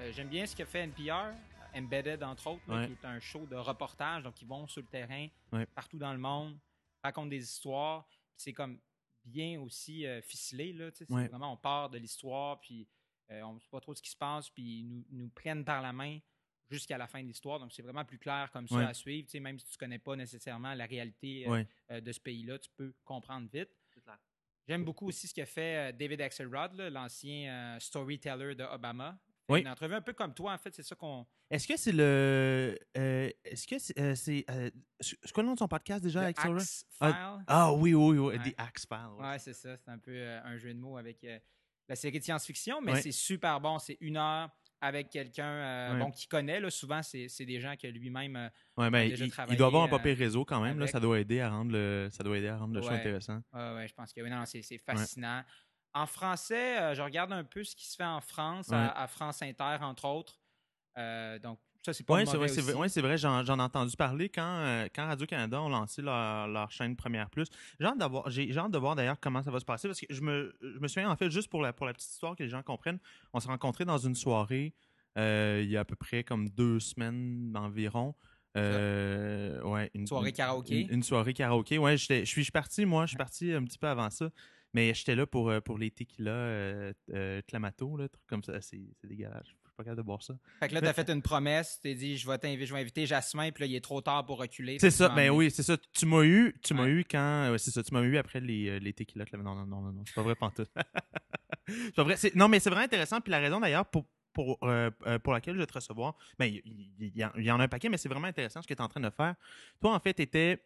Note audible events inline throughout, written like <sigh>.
Euh, J'aime bien ce que fait NPR, Embedded entre autres, là, Ouais. qui est un show de reportage. Donc, ils vont sur le terrain, Ouais. partout dans le monde, racontent des histoires. C'est comme bien aussi euh, ficelé. Là, Ouais. Vraiment, on part de l'histoire, puis euh, on ne sait pas trop ce qui se passe, puis ils nous, nous prennent par la main jusqu'à la fin de l'histoire. Donc, c'est vraiment plus clair comme ça Ouais. à suivre. Tu sais, même si tu ne connais pas nécessairement la réalité euh, Ouais. euh, de ce pays-là, tu peux comprendre vite. J'aime beaucoup aussi ce que fait David Axelrod, l'ancien euh, storyteller de Obama. Oui. Une entrevue un peu comme toi, en fait, c'est ça qu'on. Est-ce que c'est le. euh, Est-ce que c'est. euh, c'est, euh, c'est quoi le nom de son podcast déjà, avec? Axe File? Ah oui, oui, oui. Ouais. The Axe File. ouais. Ouais, c'est ça. C'est un peu euh, un jeu de mots avec la série de science-fiction, mais Ouais. c'est super bon. C'est une heure avec quelqu'un bon, qui connaît. Là, souvent, c'est des gens que lui-même. Ouais, ben, déjà il, il doit avoir un papier réseau quand même. Là, ça doit aider à rendre le, ça doit aider à rendre le show intéressant. ouais, ouais, je pense que oui, non, c'est fascinant. En français, euh, je regarde un peu ce qui se fait en France, Ouais. à, à France Inter, entre autres. Euh, donc, ça, c'est pas Oui, c'est vrai, c'est vrai, ouais, j'en ai entendu parler quand, euh, quand Radio-Canada ont lancé leur, leur chaîne Première Plus. J'ai hâte, d'avoir- j'ai hâte de voir d'ailleurs comment ça va se passer parce que je me, je me souviens, en fait, juste pour la, pour la petite histoire que les gens comprennent, on s'est rencontrés dans une soirée euh, il y a à peu près comme deux semaines environ. Euh, ouais, une Soirée karaoké. Une, une soirée karaoké. Ouais, j'étais- je suis je suis parti, moi, je suis parti un petit peu avant ça. Mais j'étais là pour, euh, pour les tequila euh, euh, Clamato, là, truc comme ça. C'est dégueulasse. Je suis pas capable de boire ça. Fait que là, tu as fait une promesse, tu t'es dit, je vais t'inviter, je vais inviter Jasmin, puis là, il est trop tard pour reculer. C'est ça, ben m'as oui, c'est ça. Tu m'as eu, tu m'as eu quand. c'est ça, tu m'as eu après les, les tequila. Clamato. Non, non, non, non, non, c'est pas vrai, pantoute. <laughs> c'est pas vrai. Non, mais c'est vraiment intéressant. Puis la raison d'ailleurs pour, pour, euh, pour laquelle je vais te recevoir, ben, il il- il y, en- il y en a un paquet, mais c'est vraiment intéressant ce que tu es en train de faire. Toi, en fait, tu étais.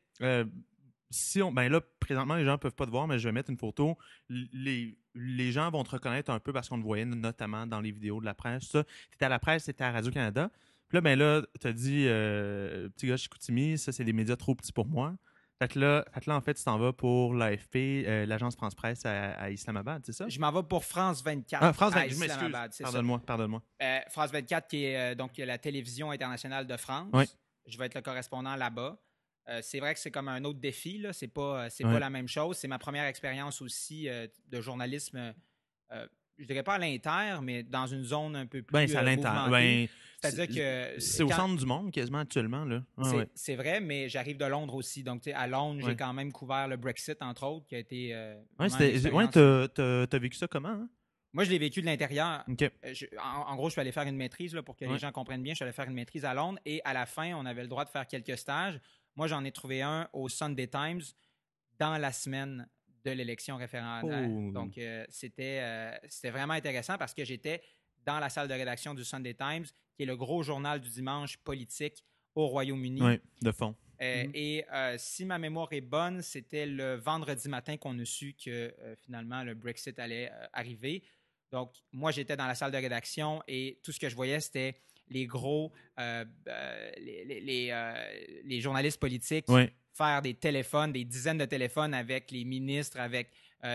Si on, ben là, présentement, les gens ne peuvent pas te voir, mais je vais mettre une photo. Les, les gens vont te reconnaître un peu parce qu'on te voyait notamment dans les vidéos de la presse. Tu étais à la presse, tu étais à Radio-Canada. Puis là, ben là, tu as dit, euh, petit gars, Chicoutimi, ça, c'est des médias trop petits pour moi. Fait que là, fait que là en fait, tu t'en vas pour l'AFP, euh, l'agence France-Presse à, à Islamabad, c'est ça? Je m'en vais pour France 24. Ah, France à 24, je m'excuse. Islamabad, c'est ça. Pardonne-moi, pardonne-moi. Euh, France 24, qui est donc la télévision internationale de France. Je vais être le correspondant là-bas. Euh, c'est vrai que c'est comme un autre défi. Là. C'est pas, euh, c'est Ouais. pas la même chose. C'est ma première expérience aussi euh, de journalisme. euh, je dirais pas à l'inter, mais dans une zone un peu plus. Ben, c'est à l'intérieur. mouvementée. Ben, C'est-à-dire que c'est au centre du monde quasiment actuellement, là. Ah, C'est ouais. vrai, mais j'arrive de Londres aussi. Donc, à Londres, Ouais. j'ai quand même couvert le Brexit, entre autres, qui a été. Ouais, t'as, vécu ça comment? hein? Moi, je l'ai vécu de l'intérieur. En, en gros, je suis allé faire une maîtrise là, pour que Ouais. les gens comprennent bien. Je suis allé faire une maîtrise à Londres et à la fin, on avait le droit de faire quelques stages. Moi, j'en ai trouvé un au Sunday Times dans la semaine de l'élection référendaire. Oh. Donc, euh, c'était euh, c'était vraiment intéressant parce que j'étais dans la salle de rédaction du Sunday Times, qui est le gros journal du dimanche politique au Royaume-Uni. Ouais, de fond. Euh, Mhm. Et euh, si ma mémoire est bonne, c'était le vendredi matin qu'on a su que euh, finalement le Brexit allait euh, arriver. Donc, moi, j'étais dans la salle de rédaction et tout ce que je voyais, c'était les gros, euh, euh, les, les- les, euh, les journalistes politiques faire des téléphones, des dizaines de téléphones avec les ministres, avec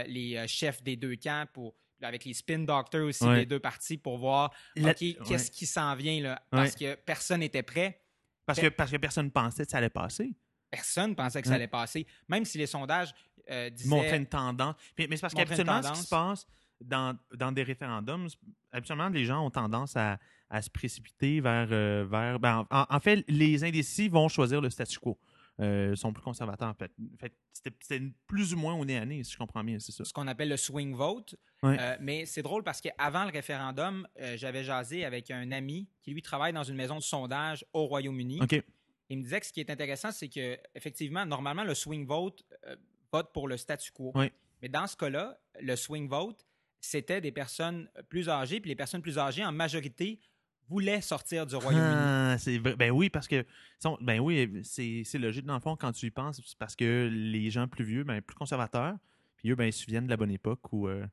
les chefs des deux camps, pour, avec les spin doctors aussi des deux parties pour voir, qu'est-ce qui s'en vient là? Parce que personne n'était prêt. Parce que, parce que personne pensait que ça allait passer. Personne pensait que ça allait passer. Même si les sondages euh, disaient... montrer une tendance. Mais c'est parce qu'habituellement, ce qui se passe dans, dans des référendums, habituellement, les gens ont tendance à, à se précipiter vers. euh, vers ben, en, en fait, les indécis vont choisir le statu quo. Euh, sont plus conservateurs, en fait. Fait C'était plus ou moins au nez à nez, si je comprends bien, c'est ça. ce qu'on appelle le swing vote. Ouais. Euh, mais c'est drôle parce qu'avant le référendum, euh, j'avais jasé avec un ami qui, lui, travaille dans une maison de sondage au Royaume-Uni. Il me disait que ce qui est intéressant, c'est que effectivement, normalement, le swing vote vote pour le statu quo. Mais dans ce cas-là, le swing vote, c'était des personnes plus âgées, puis les personnes plus âgées, en majorité, voulaient sortir du Royaume-Uni. Ah. Ben oui, parce que. Ben oui, c'est logique dans le fond quand tu y penses. C'est parce que les gens plus vieux, ben, plus conservateurs, puis eux, ben, ils se souviennent de la bonne époque où, euh,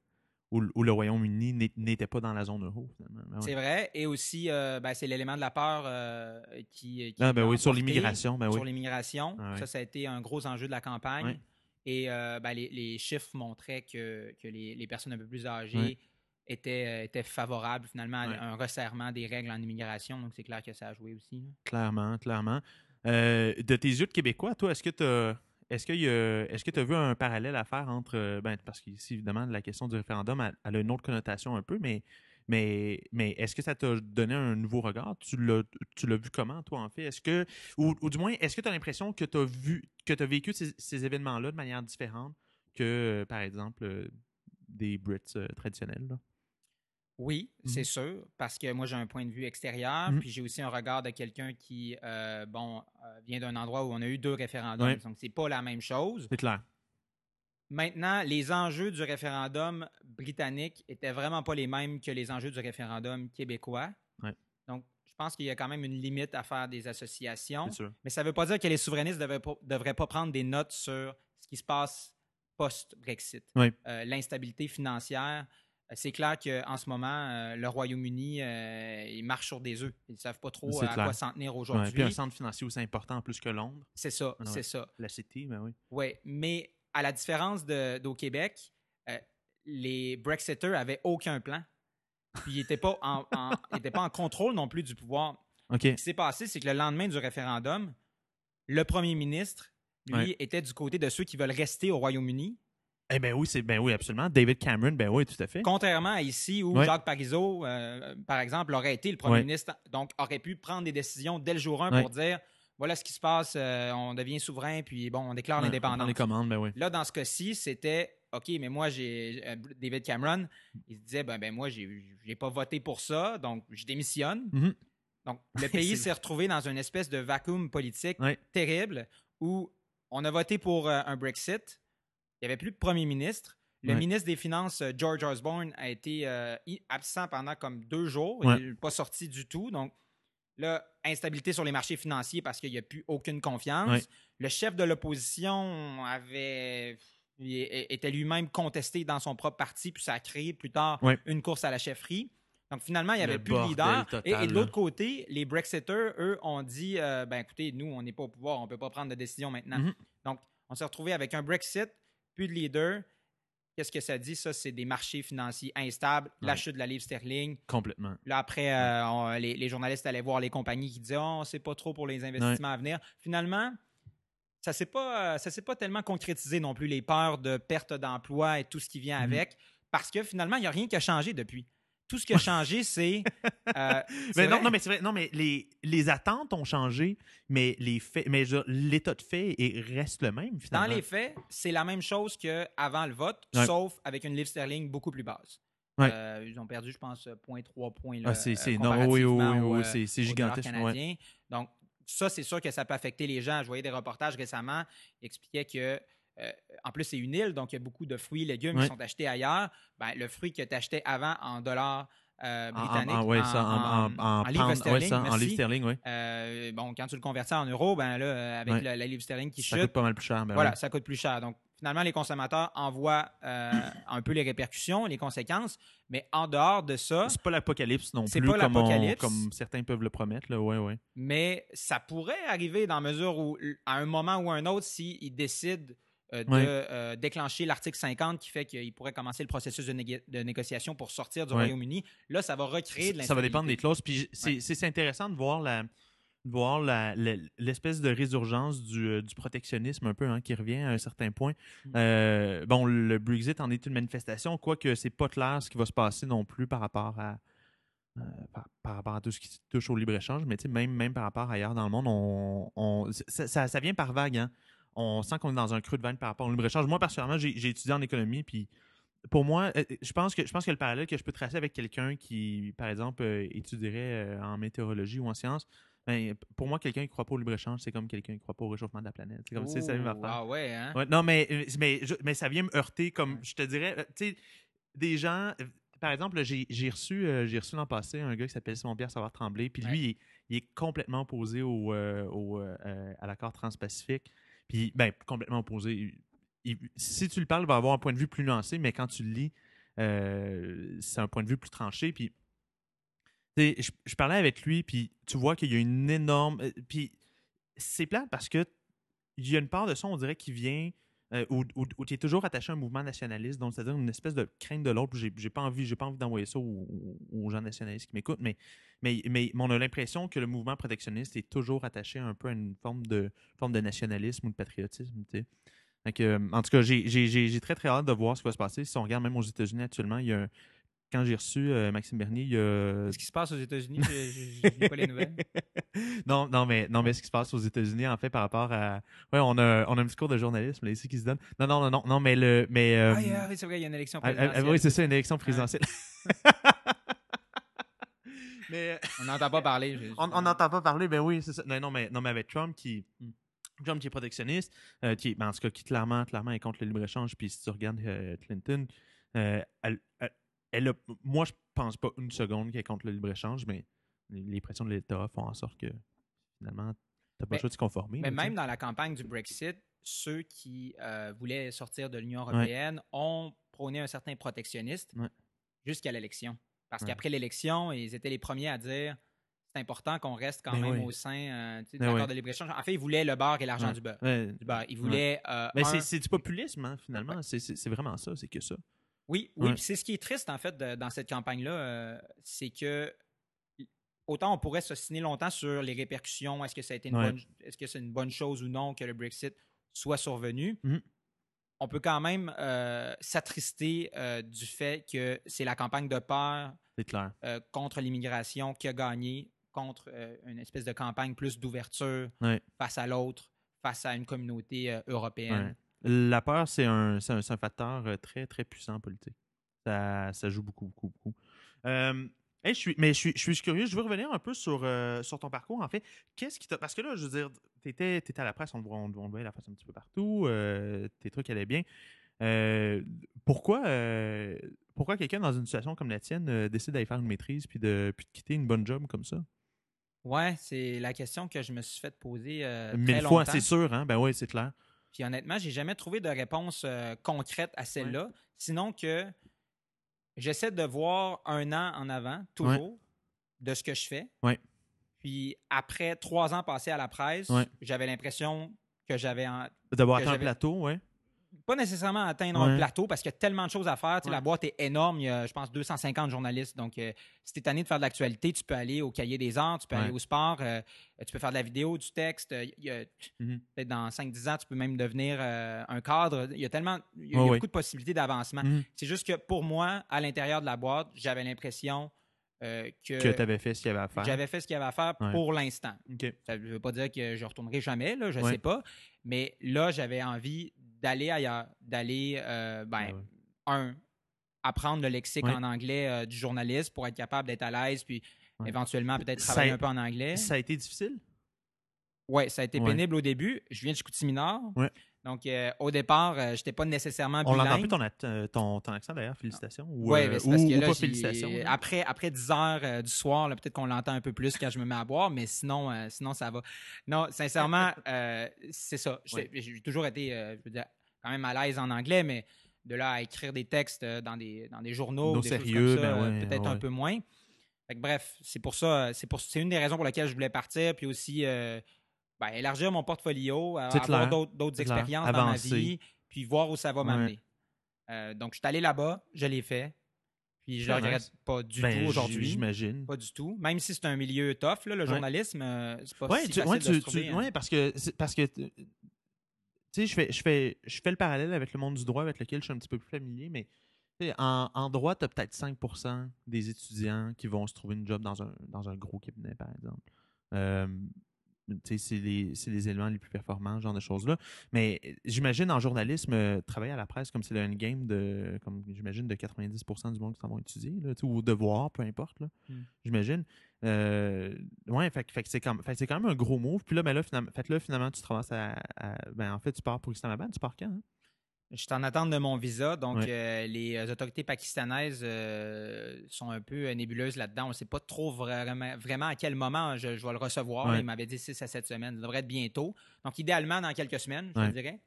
où, où le Royaume-Uni n'était pas dans la zone euro. Ben ouais. C'est vrai. Et aussi, euh, ben, c'est l'élément de la peur euh, qui, qui Ah, ben oui, sur l'immigration. Ben oui. sur l'immigration. Ah ouais. Ça, ça a été un gros enjeu de la campagne. Ouais. Et les, les chiffres montraient que, que les, les personnes un peu plus âgées Étaient, euh, étaient favorables finalement à Ouais. un resserrement des règles en immigration. Donc, c'est clair que ça a joué aussi. là. Clairement, clairement. Euh, de tes yeux de Québécois, toi, est-ce que tu Est-ce qu'il y a- est-ce que tu as vu un parallèle à faire entre. euh, Ben, parce qu'ici, évidemment, la question du référendum, elle, elle a une autre connotation un peu, mais, mais, mais est-ce que ça t'a donné un nouveau regard? Tu l'as tu l'as vu comment, toi, en fait? Est-ce que. Ou, ou du moins, est-ce que tu as l'impression que tu as vu que tu as vécu ces, ces événements-là de manière différente que, par exemple, des Brits euh, traditionnels? là? Oui, Mhm. c'est sûr, parce que moi, j'ai un point de vue extérieur, Mhm. puis j'ai aussi un regard de quelqu'un qui, euh, bon, euh, vient d'un endroit où on a eu deux référendums. Donc, c'est pas la même chose. C'est clair. Maintenant, les enjeux du référendum britannique étaient vraiment pas les mêmes que les enjeux du référendum québécois. Donc, je pense qu'il y a quand même une limite à faire des associations. Sûr. Mais ça ne veut pas dire que les souverainistes ne devraient pas prendre des notes sur ce qui se passe post-Brexit. Oui. Euh, L'instabilité financière, c'est clair qu'en ce moment, euh, le Royaume-Uni, euh, il marche sur des œufs. Ils ne savent pas trop euh, à clair. quoi s'en tenir Ouais, aujourd'hui. puis un centre financier aussi important plus que Londres. c'est ça, Ah ouais. c'est ça. La City, ben oui. Oui, mais à la différence d'au Québec, euh, les Brexiters avaient aucun plan. Puis ils n'étaient pas, en- <laughs> en- ils étaient pas en contrôle non plus du pouvoir. Ce qui s'est passé, c'est que le lendemain du référendum, le premier ministre, lui, Ouais. était du côté de ceux qui veulent rester au Royaume-Uni. Eh ben oui, c'est ben oui, absolument. David Cameron, ben oui, tout à fait. Contrairement à ici où. Jacques Parizeau, euh, par exemple, aurait été le premier ministre, donc aurait pu prendre des décisions dès le jour 1 Ouais. pour dire voilà ce qui se passe, euh, on devient souverain, puis bon, on déclare on l'indépendance. prend les commandes, ben oui. Là, dans ce cas-ci, c'était OK, mais moi, j'ai euh, David Cameron, il se disait ben, ben moi, j'ai pas voté pour ça, donc je démissionne. Mhm. Donc, <laughs> le pays s'est retrouvé dans une espèce de vacuum politique terrible où on a voté pour un Brexit. Il n'y avait plus de premier ministre. Le ministre des Finances, euh, George Osborne, a été euh, absent pendant comme deux jours. Il n'est pas sorti du tout. Donc, là, instabilité sur les marchés financiers parce qu'il n'y a plus aucune confiance. Le chef de l'opposition avait était lui-même contesté dans son propre parti, puis ça a créé plus tard une course à la chefferie. Donc finalement, il n'y Le avait plus de leader. total, et, et de l'autre côté, les Brexiters, eux, ont dit euh, ben écoutez, nous, on n'est pas au pouvoir, on ne peut pas prendre de décision maintenant. Mhm. Donc, on s'est retrouvé avec un Brexit, plus de leader. Qu'est-ce que ça dit? Ça, c'est des marchés financiers instables, Ouais. la chute de la livre sterling. Complètement. Là, après, euh, on- les, les journalistes allaient voir les compagnies qui disaient oh, sait pas trop pour les investissements à venir. Finalement, ça ne s'est pas, euh, ça s'est pas tellement concrétisé non plus, les peurs de perte d'emploi et tout ce qui vient Mhm. avec, parce que finalement, il n'y a rien qui a changé depuis. Tout ce qui a changé, c'est. euh, <laughs> c'est Mais non, non, mais c'est vrai. Non, mais les, les attentes ont changé, mais les faits, mais l'état de fait est- reste le même Dans finalement. les faits, c'est la même chose qu'avant le vote, Ouais. sauf avec une livre sterling beaucoup plus basse. Ouais. Euh, ils ont perdu, je pense, 0.3 points. Ah, là, c'est, euh, c'est, non, oui, oui, oui, euh, c'est, c'est gigantesque. ouais. Donc, ça, c'est sûr que ça peut affecter les gens. Je voyais des reportages récemment qui expliquaient que, euh, en plus, c'est une île, donc il y a beaucoup de fruits et légumes Ouais. qui sont achetés ailleurs. Ben, le fruit que tu achetais avant en dollars euh, en- britanniques, en- ouais, en, ça, en, en, en, en livres ouais, sterling, oui. euh, bon, quand tu le convertis en euros, ben là, euh, avec la, la livre sterling qui Ça chute, coûte pas mal plus cher. ben voilà, ça coûte plus cher. Donc, finalement, les consommateurs en voient euh, un peu les répercussions, les conséquences, mais en dehors de ça, C'est pas l'apocalypse non C'est plus, pas comme, on- comme certains peuvent le promettre. Là. Ouais, ouais. mais ça pourrait arriver dans la mesure où, à un moment ou un autre, s'ils décident euh, de euh, déclencher l'article 50 qui fait qu'il pourrait commencer le processus de, négo- de négociation pour sortir du. Royaume-Uni, là, ça va recréer de Ça va dépendre des clauses. Puis c'est, intéressant de voir la de voir l'espèce de résurgence du, euh, du protectionnisme un peu hein, qui revient à un certain point. Mm. Euh, bon, le Brexit en est une manifestation, quoique c'est pas clair ce qui va se passer non plus par rapport à euh, par, par rapport à tout ce qui touche au libre-échange, mais même, même par rapport ailleurs dans le monde, on, on- ça, ça- ça vient par vague. Hein? On sent qu'on est dans un creux de vague par rapport au libre-échange. Moi, personnellement, j'ai étudié en économie, puis pour moi, euh, je pense que je pense que le parallèle que je peux tracer avec quelqu'un qui, par exemple, euh, étudierait euh, en météorologie ou en sciences, ben, pour moi, quelqu'un qui ne croit pas au libre-échange, c'est comme quelqu'un qui ne croit pas au réchauffement de la planète. C'est comme si la même affaire. Ah ouais, hein? Ouais, non, mais, euh, mais, je- mais ça vient me heurter comme, Ouais. je te dirais, euh, tu sais, des gens, euh, par exemple, j'ai j'ai reçu, euh, j'ai reçu l'an passé un gars qui s'appelle Simon-Pierre Savard-Tremblay, puis lui, il, est, il est complètement opposé au, euh, au, euh, euh, à l'accord transpacifique, puis, ben, complètement opposé. Si tu le parles, il va avoir un point de vue plus nuancé, mais quand tu le lis, euh, c'est un point de vue plus tranché, puis je, je parlais avec lui, puis tu vois qu'il y a une énorme. euh, Puis c'est plate parce que il y a une part de ça, on dirait, qui vient euh, où, où- tu es toujours attaché à un mouvement nationaliste, donc c'est-à-dire une espèce de crainte de l'autre. J'ai j'ai pas envie, j'ai pas envie d'envoyer ça aux, gens nationalistes qui m'écoutent, mais, mais, mais, on a l'impression que le mouvement protectionniste est toujours attaché un peu à une forme de, forme de nationalisme ou de patriotisme. que, euh, en tout cas, j'ai- j'ai j'ai- j'ai très très hâte de voir ce qui va se passer. Si on regarde même aux États-Unis actuellement, il y a un- quand j'ai reçu euh, Maxime Bernier, il y a Ce qui se passe aux États-Unis, je lis pas les nouvelles. <laughs> non, non, mais, non, mais ce qui se passe aux États-Unis, en fait, par rapport à. Ouais, on a, on a un petit cours de journalisme là, ici qui se donne. Non, non, non, non, non mais le. Mais, euh, Ah, oui, c'est vrai, il y a une élection ah, ah, présidentielle. oui, c'est ça, une élection présidentielle. <laughs> mais euh, On n'entend pas parler. je- on n'entend pas parler, ben oui, c'est ça. Non, non, mais, non, mais avec Trump qui. Hmm. Trump qui est protectionniste, euh, qui, ben, en tout cas, qui clairement, clairement est contre le libre-échange. Puis si tu regardes euh, Clinton, euh, elle, elle, elle a- moi, je pense pas une seconde qu'elle est contre le libre-échange, mais les, pressions de l'État font en sorte que finalement, t'as pas le choix de te conformer. Mais même dans la campagne du Brexit, ceux qui euh, voulaient sortir de l'Union européenne ont prôné un certain protectionnisme Ouais. jusqu'à l'élection. Parce Ouais. qu'après l'élection, ils étaient les premiers à dire c'est important qu'on reste quand Ben même au sein euh, sais, de Ben l'accord de libre-échange. En fait, ils voulaient le beurre et l'argent du beurre. Du beurre. Ils voulaient. euh, Mais un- c'est- du populisme, hein, finalement. C'est vraiment ça, c'est que ça. Oui, oui. C'est ce qui est triste, en fait, de- dans cette campagne-là, euh, c'est que autant on pourrait s'ostiner longtemps sur les répercussions, est-ce que ça a été une Ouais. bonne, est-ce que c'est une bonne chose ou non que le Brexit soit survenu. Mhm. On peut quand même euh, s'attrister euh, du fait que c'est la campagne de peur clair. euh, contre l'immigration qui a gagné contre une espèce de campagne plus d'ouverture Ouais. face à l'autre, face à une communauté européenne. Ouais. La peur, c'est un, facteur euh, très, très puissant en politique. Ça, ça joue beaucoup, beaucoup, beaucoup. Euh, hey, je suis, mais je suis, je suis curieux. Je veux revenir un peu sur, euh, sur ton parcours, en fait. Qu'est-ce qui t'a. Parce que là, je veux dire, tu étais, à la presse, on te voit- on, voyait la face un petit peu partout. euh, tes trucs allaient bien. Pourquoi pourquoi quelqu'un dans une situation comme la tienne décide d'aller faire une maîtrise puis de, puis de quitter une bonne job comme ça? Ouais, c'est la question que je me suis fait poser euh, Mille fois, c'est sûr, hein? Ben oui, c'est clair. Puis honnêtement, j'ai jamais trouvé de réponse euh, concrète à celle-là. Sinon que j'essaie de voir un an en avant, toujours, de ce que je fais. Ouais. Puis après trois ans passés à la presse, j'avais l'impression que j'avais D'avoir atteint un plateau, ouais. Pas nécessairement atteindre Ouais. un plateau parce qu'il y a tellement de choses à faire. Tu sais, La boîte est énorme. Il y a, je pense, 250 journalistes. Donc, euh, si tu es tanné de faire de l'actualité, tu peux aller au cahier des arts, tu peux Ouais. aller au sport, euh, tu peux faire de la vidéo, du texte. euh, il y a- Mhm. Peut-être dans 5-10 ans, tu peux même devenir euh, un cadre. Il y a tellement. Il y a, il y a Ouais, ouais. beaucoup de possibilités d'avancement. Mhm. C'est juste que pour moi, à l'intérieur de la boîte, j'avais l'impression euh, que, Que tu avais fait ce qu'il y avait à faire. j'avais fait ce qu'il y avait à faire Ouais. pour l'instant. Ça ne veut pas dire que je retournerai jamais, là, je Ouais. sais pas. Mais là, j'avais envie d'aller ailleurs, d'aller, euh, ben, ouais. un, apprendre le lexique Ouais. en anglais euh, du journaliste pour être capable d'être à l'aise, puis Ouais. éventuellement peut-être travailler a- un peu en anglais. Ça a été difficile? Oui, ça a été pénible au début. Je viens de Chicoutimi-Nord. Donc, euh, au départ, je n'étais pas nécessairement On l'entend bilingue. plus ton, euh, ton, ton accent d'ailleurs, félicitations. Ou, Oui, euh, mais c'est ou, parce que ou là, pas félicitations. là. après, après 10 heures euh, du soir, peut-être qu'on l'entend un peu plus quand je me mets à boire, mais sinon, euh, sinon ça va. Non, sincèrement, <laughs> euh, c'est ça. J'ai toujours été, euh, je veux dire, quand même à l'aise en anglais, mais de là à écrire des textes euh, dans des, dans des journaux, des sérieux, comme ça, ben euh, ouais, peut-être un peu moins. Fait que bref, c'est pour ça, c'est pour, c'est une des raisons pour lesquelles je voulais partir, puis aussi euh, ben, élargir mon portfolio, euh, avoir d'autres, expériences dans ma vie, puis voir où ça va Ouais. m'amener. Euh, donc, je suis allé là-bas, je l'ai fait. Puis je le regrette nice. pas du Ben, tout aujourd'hui. J'imagine. Pas du tout. Même si c'est un milieu tough, là, le Ouais. journalisme, euh, c'est pas Ouais, si tu, facile de se trouver. tu- hein. parce que, parce que tu sais, je fais, je, fais, je fais le parallèle avec le monde du droit avec lequel je suis un petit peu plus familier, mais en, en droit, tu as peut-être 5% des étudiants qui vont se trouver une job dans un, dans un gros cabinet, par exemple. Euh, c'est les, les éléments les plus performants, ce genre de choses-là. Mais euh, j'imagine en journalisme, euh, travailler à la presse comme c'est le endgame de, comme j'imagine, de 90% du monde qui s'en vont étudier, là, ou devoir, peu importe, là, Mm. j'imagine. Euh, ouais, fait, c'est quand, quand même un gros move. Puis là, ben là, finalement, fait que là, finalement, tu te à, à- Ben, en fait, tu pars pour Islamabad. Tu pars quand? hein? Je suis en attente de mon visa. Donc, Ouais. euh, les euh, autorités pakistanaises euh, sont un peu nébuleuses là-dedans. On ne sait pas trop vraiment, vraiment à quel moment je, je vais le recevoir. Ouais. Ils m'avaient dit 6 à 7 semaines. Ça devrait être bientôt. Donc, idéalement, dans quelques semaines, je Ouais. dirais.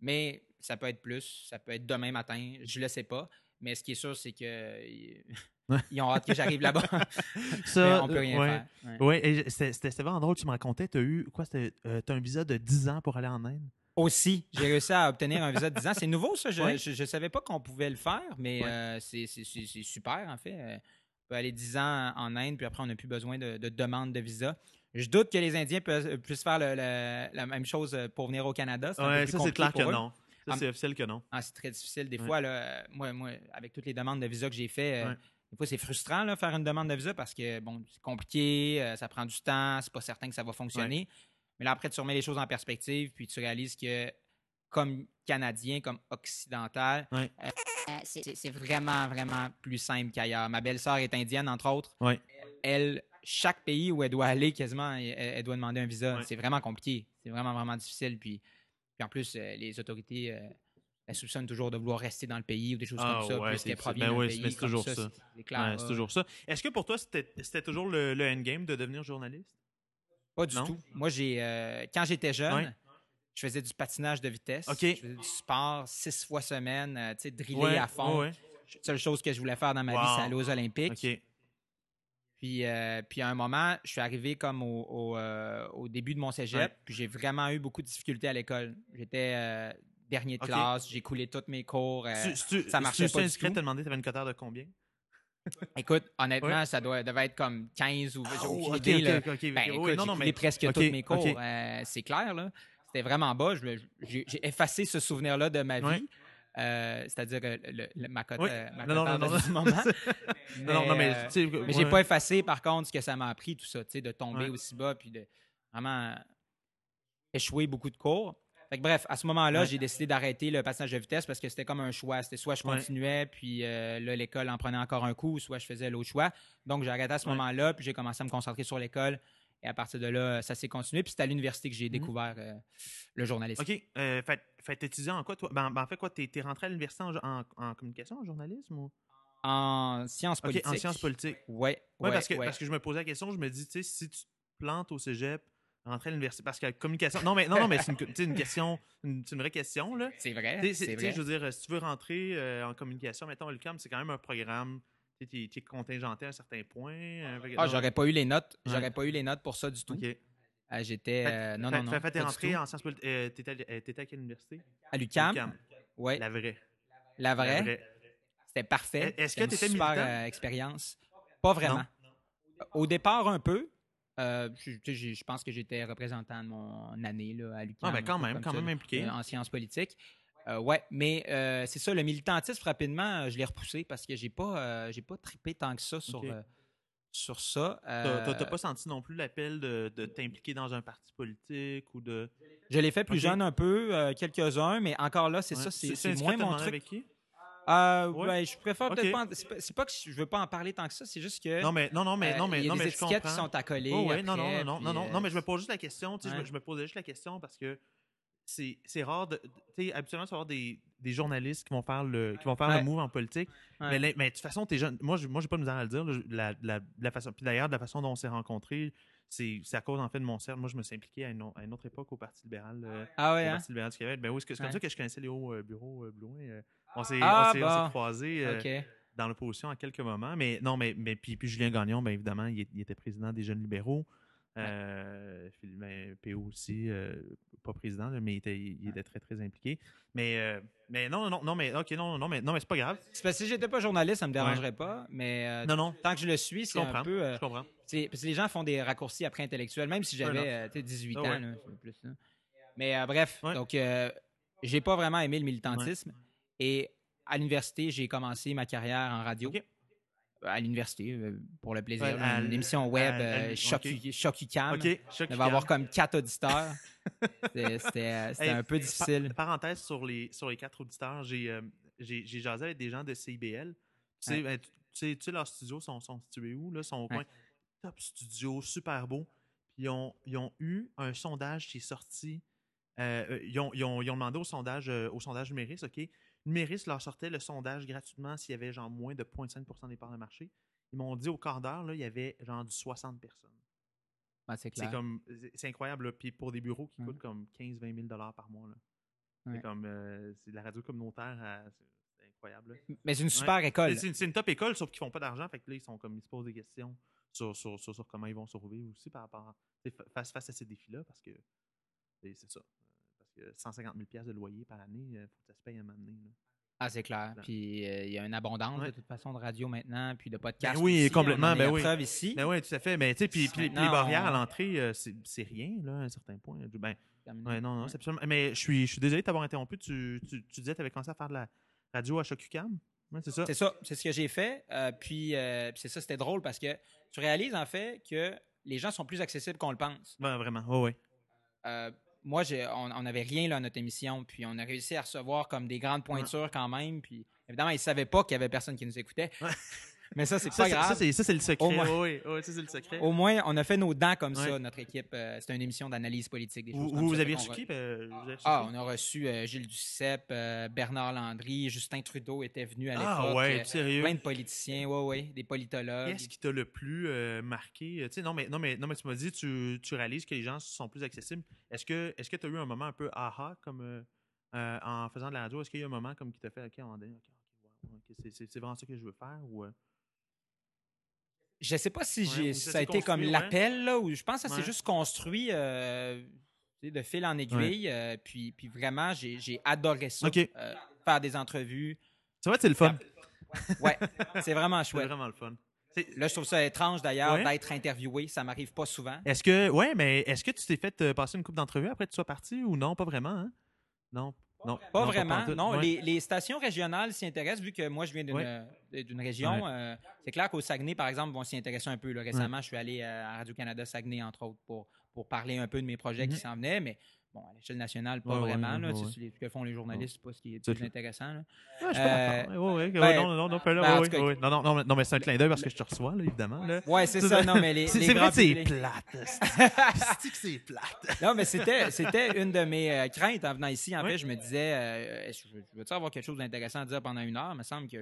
Mais ça peut être plus. Ça peut être demain matin. Je ne le sais pas. Mais ce qui est sûr, c'est que <laughs> ils ont hâte que j'arrive là-bas. <laughs> Ça, on peut rien ouais. faire. Ouais. Ouais, et c'était vraiment drôle. Tu me racontais, tu as eu quoi? Euh, t'as un visa de 10 ans pour aller en Inde? Aussi, j'ai réussi à obtenir un visa de 10 ans. C'est nouveau, ça. Je ne savais pas qu'on pouvait le faire, mais euh, c'est super, en fait. Euh, On peut aller 10 ans en Inde, puis après, on n'a plus besoin de, de demande de visa. Je doute que les Indiens puissent faire le- le- la même chose pour venir au Canada. Ça, c'est clair que eux. non. Ça, c'est officiel que non. Ah, c'est très difficile. Des fois, là, moi, moi, avec toutes les demandes de visa que j'ai fait, euh, Ouais. des fois, c'est frustrant là, faire une demande de visa parce que bon, c'est compliqué, euh, ça prend du temps, c'est pas certain que ça va fonctionner. Mais là, après, tu remets les choses en perspective, puis tu réalises que comme Canadien, comme occidental, Ouais. euh, c'est vraiment, vraiment plus simple qu'ailleurs. Ma belle-sœur est indienne, entre autres. Ouais. Elle, chaque pays où elle doit aller, quasiment, elle, elle doit demander un visa. Ouais. C'est vraiment compliqué. C'est vraiment, vraiment difficile. Puis, puis en plus, euh, les autorités euh, elles soupçonnent toujours de vouloir rester dans le pays ou des choses Ah, comme ça, ouais, puisqu'elles proviennent ben pays mais c'est toujours ça. c'est- c'est toujours ça. Est-ce que pour toi, c'était c'était toujours le, le endgame de devenir journaliste? Pas du Non? tout. Moi, j'ai euh, quand j'étais jeune, Ouais. je faisais du patinage de vitesse. Je faisais du sport six fois semaine, euh, tu sais, driller Ouais, à fond. ouais, La seule chose que je voulais faire dans ma vie, c'est aller aux Olympiques. Puis, euh, puis à un moment, je suis arrivé comme au, au, au début de mon cégep, puis j'ai vraiment eu beaucoup de difficultés à l'école. J'étais dernier de classe, j'ai coulé tous mes cours. Tu- tu- ça marchait tu- pas tu du indiscret tout. de te demander, tu avais une coteur de combien? Écoute, honnêtement, ça doit, devait être comme 15 ou j'ai aucune Oh, là. Oui, non, j'ai non, mais- presque tous mes cours. euh, c'est clair, là. C'était vraiment bas. J'ai effacé ce souvenir-là de ma vie. Ouais. Euh, C'est-à-dire le- le- ma cote Oui. ma Non, non, non, non. moment. <laughs> Non, non, non, mais, euh, mais ouais. j'ai pas effacé, par contre, ce que ça m'a appris, tout ça, tu sais, de tomber Ouais. aussi bas, puis de vraiment échouer beaucoup de cours. Fait que bref, à ce moment-là, Ouais. j'ai décidé d'arrêter le passage de vitesse parce que c'était comme un choix. C'était soit je Ouais. continuais, puis euh, là, l'école en prenait encore un coup, soit je faisais l'autre choix. Donc, j'ai arrêté à ce Ouais. moment-là, puis j'ai commencé à me concentrer sur l'école. Et à partir de là, ça s'est continué. Puis c'est à l'université que j'ai Mhm. découvert euh, le journalisme. OK. Euh, fait, fait étudiant en quoi, toi? Ben, ben, en fait, quoi, t'es es rentré à l'université en, en, en communication, en journalisme? Ou... En sciences OK, politiques. en sciences politiques. Ouais, Oui, ouais, parce, que, ouais. parce que je me posais la question, je me dis, tu sais, si tu te plantes au cégep, rentrer à l'université, parce que la communication. Non, mais, non, non, mais c'est une, tu question, c'est une vraie question, là. C'est vrai. Tu c'est- tu vrai. je veux dire, si tu veux rentrer euh, en communication, mettons, le CAM, c'est quand même un programme. Tu es, contingenté à un certain point. euh, que- Ah, non, j'aurais pas eu les notes. Ouais. J'aurais pas eu les notes pour ça du tout. OK. Euh, J'étais. Fait- non, fait- non, non. fait- fait, t'es rentré en sciences politiques. Euh, t'étais à- euh, t'étais à quelle université? À l'UCAM. Oui, La vraie. la vraie. La vraie. C'était parfait. Est-ce que une t'étais super expérience. Pas vraiment. Au départ, un peu. Euh, je, pense que j'étais représentant de mon année là, à l'UQAM. Ah, ben quand même, quand ça, même impliqué. euh, en sciences politiques. Euh, ouais, mais euh, c'est ça, le militantisme, rapidement, je l'ai repoussé parce que j'ai pas, j'ai pas trippé tant que ça sur, sur ça. T'as t'as- pas senti non plus l'appel de, de t'impliquer dans un parti politique ou de. Je l'ai fait plus jeune un peu, quelques-uns, mais encore là, c'est Ouais. ça, c'est moins mon truc. avec qui? Euh, Ouais. ouais, je préfère peut-être pas. C'est pas, c'est que je veux pas en parler tant que ça, c'est juste que. Non, mais non, non, mais euh, non, mais il y a non, des mais étiquettes qui sont accolées. Oh, ouais, non, non, non, non, non, non, euh, non, mais je me pose juste la question. tu sais, je me- posais juste la question parce que c'est c'est rare de. Tu sais, habituellement, avoir des, des journalistes qui vont faire le, qui vont faire Ouais. le move en politique. Ouais. Mais, mais de toute façon, t'es jeune. Moi, je- moi, j'ai pas de misère à le dire. là, La, la, la façon, puis d'ailleurs, de la façon dont on s'est rencontrés, c'est c'est à cause en fait de mon cercle. Moi, je me suis impliqué à une, au- à une autre époque au Parti libéral. euh, Ah ouais, au hein? Parti libéral du Québec. Ben oui, c'est c'est comme ça que je connaissais Léo euh, Bureau euh, Blouin. On s'est Ah, bon. croisés euh, dans l'opposition à quelques moments. Mais non, mais, mais puis, puis Julien Gagnon, bien évidemment, il, était président des Jeunes libéraux. Euh, Philippe- ben, PO aussi, euh, pas président, mais il était, il était très, très impliqué. Mais, euh, mais non, non, non, mais ok, non, non, mais, non, mais c'est pas grave. C'est parce que si j'étais pas journaliste, ça me dérangerait pas, mais Non, non, tant que je le suis, c'est un peu. je comprends. parce que les gens font des raccourcis après intellectuels, même si j'avais euh, tu sais, 18 Ah ans, ouais. là, c'est plus. Mais bref, donc j'ai pas vraiment aimé le militantisme. Et à l'université, j'ai commencé ma carrière en radio. À l'université, euh, pour le plaisir. Ouais, là, à une l- émission web, euh, Choc, ok. Choc UQAM. Ok, choc On va avoir comme quatre auditeurs. <laughs> C'était euh, Hey, un peu difficile. Pa- parenthèse sur les, sur les quatre auditeurs, j'ai euh, jasé avec des gens de CIBL. Tu sais, ben, tu- sais, tu sais, leurs studios sont, sont situés où? Là? sont au coin. Top studio, super beau. Puis ils ont, ils ont eu un sondage qui est sorti. euh, ils, ont, ils ont- ils ont demandé au sondage, euh, au sondage Numéris, OK? Numéris leur sortait le sondage gratuitement s'il y avait genre moins de 0,5% des parts de marché. Ils m'ont dit au quart d'heure, il y avait genre du 60 personnes. Ouais, c'est comme c'est- incroyable là. puis pour des bureaux qui coûtent comme 15 20 000 dollars par mois. Ouais. C'est comme euh, c'est la radio communautaire à- c'est incroyable. Mais c'est une super école. C'est- une, top école sauf qu'ils font pas d'argent fait que là ils sont comme ils se posent des questions sur, sur, sur, sur comment ils vont survivre aussi par rapport à, face face à ces défis là parce que c'est ça. Parce que 150 000 pièces de loyer par année, il faut que ça se paye à un moment donné. là. Ah, c'est clair. Puis euh, il y a une abondance Ouais. de toute façon de radio maintenant, puis de podcasts. Ben oui, aussi. complètement, On en ben oui. ici. Ben oui, tout à fait. Mais tu sais, puis, puis- puis les barrières à l'entrée, euh, c'est c'est rien, là, à un certain point. Ben, ouais, non, non, Ouais. c'est absolument. Mais je suis, je suis désolé de t'avoir interrompu. Tu, tu, tu disais que tu avais commencé à faire de la radio à Chocucam. Ouais, c'est ça? C'est ça, c'est ce que j'ai fait. Euh, puis euh, puis c'est ça, c'était drôle parce que tu réalises en fait que les gens sont plus accessibles qu'on le pense. Ben, vraiment. Ouais, ouais. Moi, on n'avait rien là, à notre émission, puis on a réussi à recevoir comme des grandes pointures quand même. Puis évidemment, ils ne savaient pas qu'il y avait personne qui nous écoutait. Ouais. Mais ça, c'est pas c'est- grave. ça, c'est ça, c'est le secret. Au moins. Oui, oui, ça, c'est le secret. Au moins, on a fait nos dents comme ça, notre équipe. Euh, C'était une émission d'analyse politique. Des choses vous, reçu qui? ben, avez reçu Ah, qui? on a reçu euh, Gilles Duceppe, euh, Bernard Landry, Justin Trudeau était venu à l'époque. Ah, ouais, euh, sérieux? plein de politiciens, ouais, ouais, des politologues. Qu'est-ce qui t'a le plus marqué? Tu sais, non, mais, non, mais, non, mais tu m'as dit, tu, tu réalises que les gens sont plus accessibles. Est-ce que est tu as eu un moment un peu aha comme en faisant de la radio? Est-ce qu'il y a eu un moment comme qui t'a fait, OK, à un moment donné, OK, OK, wow, ok, c'est- c'est c'est vraiment ça que je veux faire? Ou, Je sais pas si Ouais, ça ça a été comme l'appel, ou je pense que ça s'est juste construit euh, de fil en aiguille. euh, puis, puis vraiment, j'ai, adoré ça. Euh, faire des entrevues. C'est vrai que c'est le fun. Ouais, c'est vraiment <laughs> C'est chouette. vraiment le fun. C'est- Là, je trouve ça étrange d'ailleurs Ouais. d'être interviewé. Ça m'arrive pas souvent. Est-ce que, ouais, mais est-ce que tu t'es fait passer une coupe d'entrevue après que tu sois parti ou non? Pas vraiment, hein? Non. Non, Pas non, vraiment. non, Ouais. les, les stations régionales s'y intéressent, vu que moi, je viens d'une, Ouais. euh, région. euh, c'est clair qu'au Saguenay, par exemple, vont s'y intéresser un peu. là. Récemment, je suis allé euh, à Radio-Canada Saguenay, entre autres, pour, pour parler un peu de mes projets qui Mhm. s'en venaient, mais bon, à l'échelle nationale, pas Ouais, vraiment. ouais, là. ouais, ce que font les journalistes, c'est pas ce qui est plus intéressant. là. Ouais, je suis Euh, ben, non, non, non, là, ben, cas. Non, non, non, mais- c'est un clin d'œil parce que je te reçois, là, évidemment. Là. Ouais, c'est ça. Non, mais les, C'est vrai c'est plate. <laughs> C'est que c'est plate? Non, mais c'était, c'était une de mes euh, craintes en venant ici. En Oui. fait, je me disais, euh, je veux-tu avoir quelque chose d'intéressant à dire pendant une heure? Il me semble que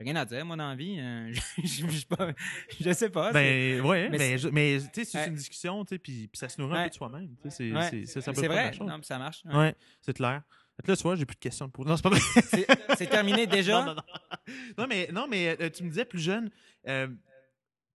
rien à dire, moi, dans la vie. Euh, <laughs> je, je, je, pas- je sais pas. Ben, ouais, mais tu sais, c'est une discussion, tu sais, puis ça se nourrit un peu de soi-même. C'est vrai. Non, puis ça marche. ouais. C'est clair. Là, tu vois, j'ai plus de questions poser. Non, c'est pas vrai. C'est terminé <laughs> déjà? Non, non, non. Non, mais, non, mais euh, tu me disais plus jeune, euh,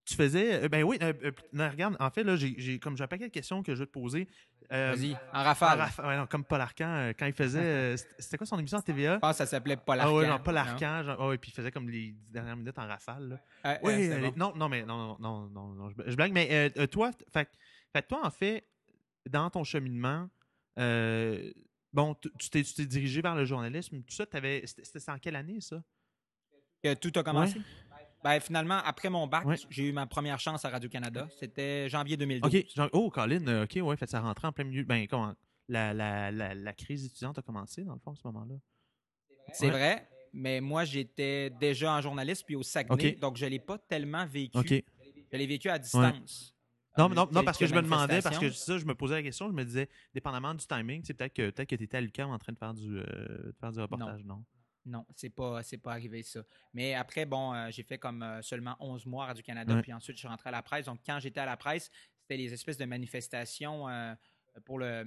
tu faisais. euh, ben oui, euh, euh, non, regarde, en fait, là, j'ai comme j'ai un paquet de questions que je veux te poser. Euh, Vas-y, en en rafale. raf- ouais, non, comme Paul Arcan, euh, quand il faisait. <laughs> c'était- quoi son émission à TVA? Je pense que ça s'appelait Paul Ah Arcand. ouais, genre Paul non? Arcan, genre, ouais, puis il faisait comme les dix dernières minutes en rafale. Ah, Oui, bon. non, non, mais non, non, non, non, non, je, je blague. Mais toi, fait, toi, en fait, dans ton cheminement, bon, tu t'es tu t'es dirigé vers le journalisme, tout ça, t'avais- c'était c'était en quelle année, ça? Que tout a commencé? Ben, finalement, après mon bac, Ouais. j'ai eu ma première chance à Radio-Canada. C'était janvier 2012. OK, genre, oh, Colin, euh, OK, ouais, fait ça rentrait en plein milieu. Ben, comment? La, la, la, la crise étudiante a commencé, dans le fond, à ce moment-là. C'est Ouais. vrai, mais moi, j'étais déjà en journaliste puis au Saguenay, donc je ne l'ai pas tellement vécu. Je l'ai vécu à distance. Non, Euh, non, non, parce que je me demandais, parce que ça, je me posais la question, je me disais, dépendamment du timing, sais, peut-être que, peut que tu étais à l'UQAM en train de faire du, euh, de faire du reportage, non? Non, c'est pas, c'est pas arrivé ça. Mais après, bon, euh, j'ai fait comme euh, seulement 11 mois à Radio-Canada, Ouais. puis ensuite je suis rentré à la presse. Donc, quand j'étais à la presse, c'était les espèces de manifestations euh, pour le,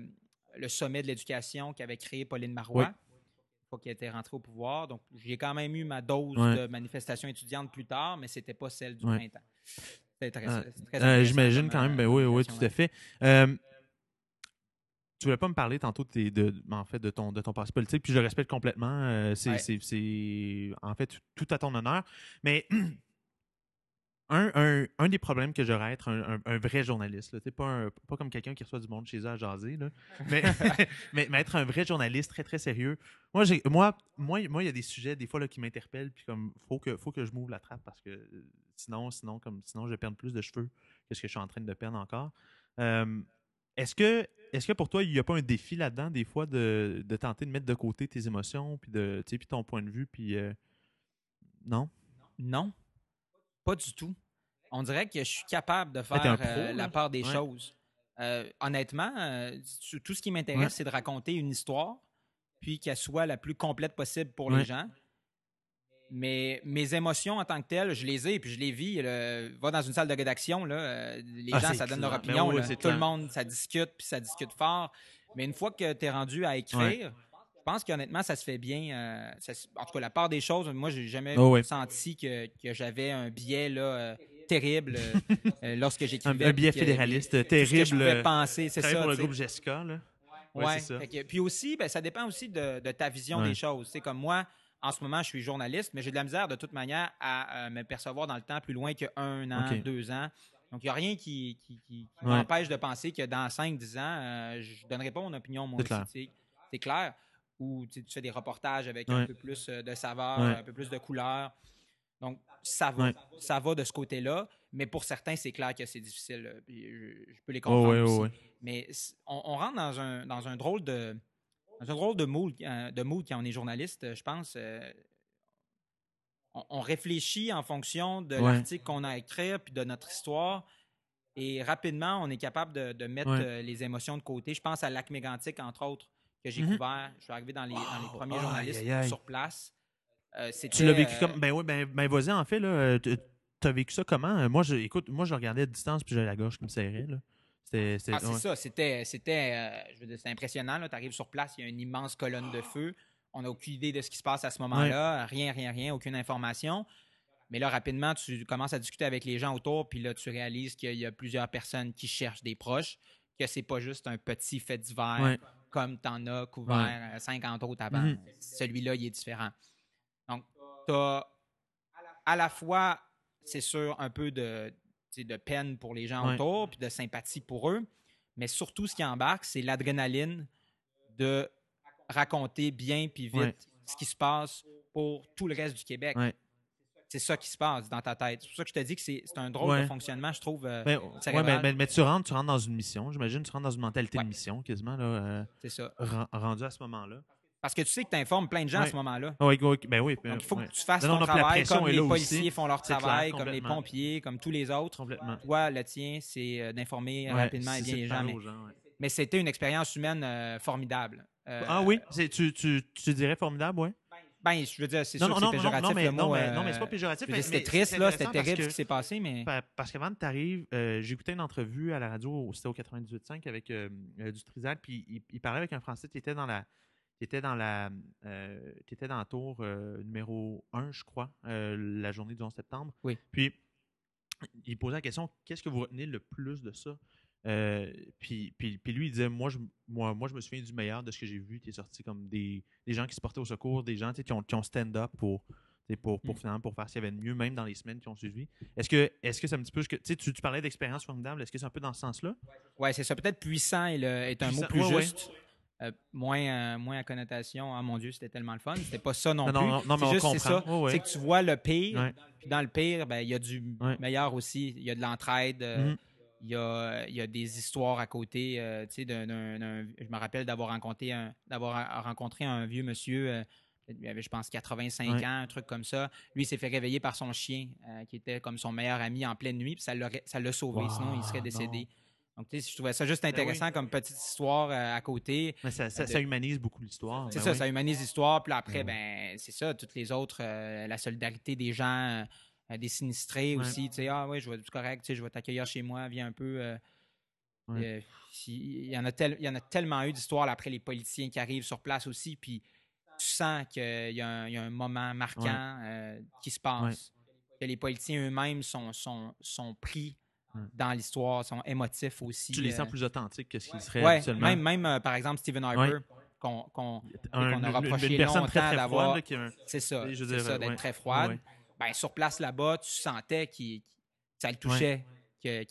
le sommet de l'éducation qu'avait créé Pauline Marois. Oui. Une fois qu'elle était rentrée au pouvoir. Donc, j'ai quand même eu ma dose Ouais. de manifestations étudiantes plus tard, mais c'était pas celle du Ouais. printemps. C'était très, c'est très intéressant J'imagine quand même, ben oui, oui, tout à fait. Tu voulais pas me parler tantôt de, tes- de, en fait, de ton, de ton passé politique, puis je le respecte complètement. euh, c'est, Ouais. en fait tout à ton honneur. Mais <clears throat> un, un, un des problèmes que j'aurais à être un, vrai journaliste, là, pas, un- pas comme quelqu'un qui reçoit du monde chez eux à jaser, là, mais, <laughs> <laughs> mais, mais être un vrai journaliste très, très sérieux. Moi, j'ai, moi, moi, moi, il y a des sujets, des fois, là, qui m'interpellent, puis comme, faut que, faut que je m'ouvre la trappe parce que sinon, sinon, comme, sinon, je vais perdre plus de cheveux que ce que je suis en train de perdre encore. Euh, est-ce que, est-ce que pour toi, il n'y a pas un défi là-dedans, des fois, de, de tenter de mettre de côté tes émotions, puis de, puis ton point de vue, puis euh, non? Non, pas du tout. On dirait que je suis capable de faire pro, euh, la part des Ouais. choses. Euh, honnêtement, tout tout ce qui m'intéresse, Ouais. c'est de raconter une histoire, puis qu'elle soit la plus complète possible pour Ouais. les gens. Mais mes émotions en tant que telles, je les ai, puis je les vis. là. va dans une salle de rédaction, là, euh, les Ah, gens, ça donne leur Ben opinion. oui, là. c'est Tout le monde, ça discute, puis ça discute fort. Mais une fois que tu es rendu à écrire, je pense qu'honnêtement, ça se fait bien. euh, ça en tout cas, la part des choses, moi, j'ai jamais Oh, ouais. senti que, que j'avais un biais là, euh, terrible euh, <laughs> lorsque j'écrivais. un biais fédéraliste que je terrible. pouvais penser, c'est ça. pour le groupe Jessica, là. Ouais, Ouais, c'est ça. que- puis aussi, ben, ça dépend aussi de, de ta vision des choses. C'est comme moi, en ce moment, je suis journaliste, mais j'ai de la misère de toute manière à euh, me percevoir dans le temps plus loin que un an, deux ans. Donc, il n'y a rien qui, qui, qui- qui Ouais. m'empêche de penser que dans 5-10 ans, euh, je ne donnerai pas mon opinion, moi C'est aussi. C'est clair. Ou tu fais des reportages avec un peu plus euh, de saveur, Ouais. un peu plus de couleur. Donc, ça va. Ça va de ce côté-là. Mais pour certains, c'est clair que c'est difficile. je, je peux les Oh, comprendre ouais, aussi. Mais on, on rentre dans un, dans un drôle de dans un drôle de mood, euh, de mood quand on est journaliste, euh, je pense. euh, on, on réfléchit en fonction de Ouais. l'article qu'on a à écrire puis de notre histoire. Et rapidement, on est capable de, de mettre Ouais. les émotions de côté. Je pense à Lac Mégantic, entre autres, que j'ai Mhm. couvert. Je suis arrivé dans les, dans les Wow. premiers journalistes aïe, aïe. sur place. Euh, Tu l'as vécu comme. Ben oui, ben, ben vas-y, en fait, là. T'as vécu ça comment? Moi, je, écoute, moi, je regardais à distance puis j'avais la gorge qui me serrait, là. C'était. Ah, c'est ouais. ça, c'était, c'était, euh, je veux dire, c'était impressionnant. Tu arrives sur place, il y a une immense colonne de feu. On n'a aucune idée de ce qui se passe à ce moment-là. Rien, rien, rien, aucune information. Mais là, rapidement, tu commences à discuter avec les gens autour, puis là, tu réalises qu'il y a plusieurs personnes qui cherchent des proches, que c'est pas juste un petit fait divers Ouais. comme tu en as couvert euh, 50 autres avant. Mhm. Celui-là, il est différent. Donc, tu as à la fois, c'est sûr, un peu de, de peine pour les gens Ouais. autour, puis de sympathie pour eux, mais surtout, ce qui embarque, c'est l'adrénaline de raconter bien puis vite Ouais. ce qui se passe pour tout le reste du Québec. Ouais. C'est ça qui se passe dans ta tête. C'est pour ça que je te dis que c'est c'est un drôle de fonctionnement, je trouve. euh, Ben, cérébral. ouais, mais, mais- mais tu rentres, tu rentres dans une mission. J'imagine, tu rentres dans une mentalité de mission, quasiment, là, euh, c'est ça. ren- rendu à ce moment-là. Parce que tu sais que tu informes plein de gens à ce moment-là. Oui, oui, ben oui. ben, Donc, il faut ouais. que tu fasses Non, ton non, travail comme les policiers aussi. font leur clair, travail, comme les pompiers, comme tous les autres. Complètement. Toi, le tien, c'est euh, d'informer Ouais, rapidement et bien les de gens. Mais, c'était une expérience humaine euh, formidable. Euh, Ah oui? Tu, tu, tu dirais formidable, ouais? Ben, je veux dire, c'est sûr non, que c'est non, non, péjoratif non, mais, le non, mais, euh, non, mais c'est pas péjoratif. C'était triste, là, c'était terrible ce qui s'est passé, mais. Pa- Parce qu'avant que tu arrives, j'ai écouté une entrevue à la radio, c'était au 98.5 avec euh, euh, puis il, il parlait avec un Français qui était dans la qui était dans la euh, dans la tour euh, numéro 1, je crois, euh, la journée du 11 septembre. Oui. Puis il posait la question qu'est-ce que vous retenez le plus de ça? Puis, puis, puis lui, il disait moi je, moi, moi, je me souviens du meilleur de ce que j'ai vu qui est sorti comme des, des gens qui se portaient au secours, des gens tu qui ont, qui ont stand-up pour, tu pour, pour, Mm. finalement, pour faire ce qu'il y avait de mieux, même dans les semaines qui ont suivi. Est-ce que est-ce que c'est un petit peu ce que tu tu, tu parlais d'expérience formidable, est-ce que c'est un peu dans ce sens-là? Ouais, c'est ça. Peut-être puissant est, le- est un mot plus ouais, ouais. Juste. Euh, moins, euh, moins à connotation. Ah mon Dieu, c'était tellement le fun. C'était pas ça non, Non, plus. non, non, non, mais C'est on juste, c'est. Ouais, que tu vois le pire, Ouais. puis dans le pire, ben, il y a du Ouais. meilleur aussi. Il y a de l'entraide. euh, Mhm. Il y, a, il y a des histoires à côté. euh, tu sais, d'un- je me rappelle d'avoir rencontré un, d'avoir rencontré un vieux monsieur. euh, il avait, je pense, 85 Ouais. ans, un truc comme ça. Lui, il s'est fait réveiller par son chien, euh, qui était comme son meilleur ami en pleine nuit, puis ça l'a, ça l'a sauvé, Wow, sinon il serait décédé. Donc, tu sais, je trouvais ça juste Ben intéressant comme petite histoire euh, à côté. Mais ça, ça, de- ça humanise beaucoup l'histoire. C'est Ben ça, oui. ça humanise l'histoire. Puis après, Ben ben, c'est ça, toutes les autres, euh, la solidarité des gens, euh, des sinistrés Ouais. aussi. Tu sais, ah oui, je vais, c'est correct, tu sais, je vais t'accueillir chez moi, viens un peu. euh, Ouais. euh, il, y en a tel- il y en a tellement eu d'histoires après les politiciens qui arrivent sur place aussi. Puis tu sens qu'il y, a un- il y a un moment marquant euh, qui se passe. Que les politiciens eux-mêmes sont, sont, sont pris. Dans l'histoire, sont émotifs aussi. Tu les euh, sens plus authentiques que ce qu'ils seraient Ouais, habituellement. même, même euh, par exemple Stephen Harper, qu'on a reproché une personne très, longtemps très d'avoir- c'est ça, c'est ça, d'être ouais. très froide. Ouais. Ben, sur place là-bas, tu sentais qu'il que ça le touchait. Que,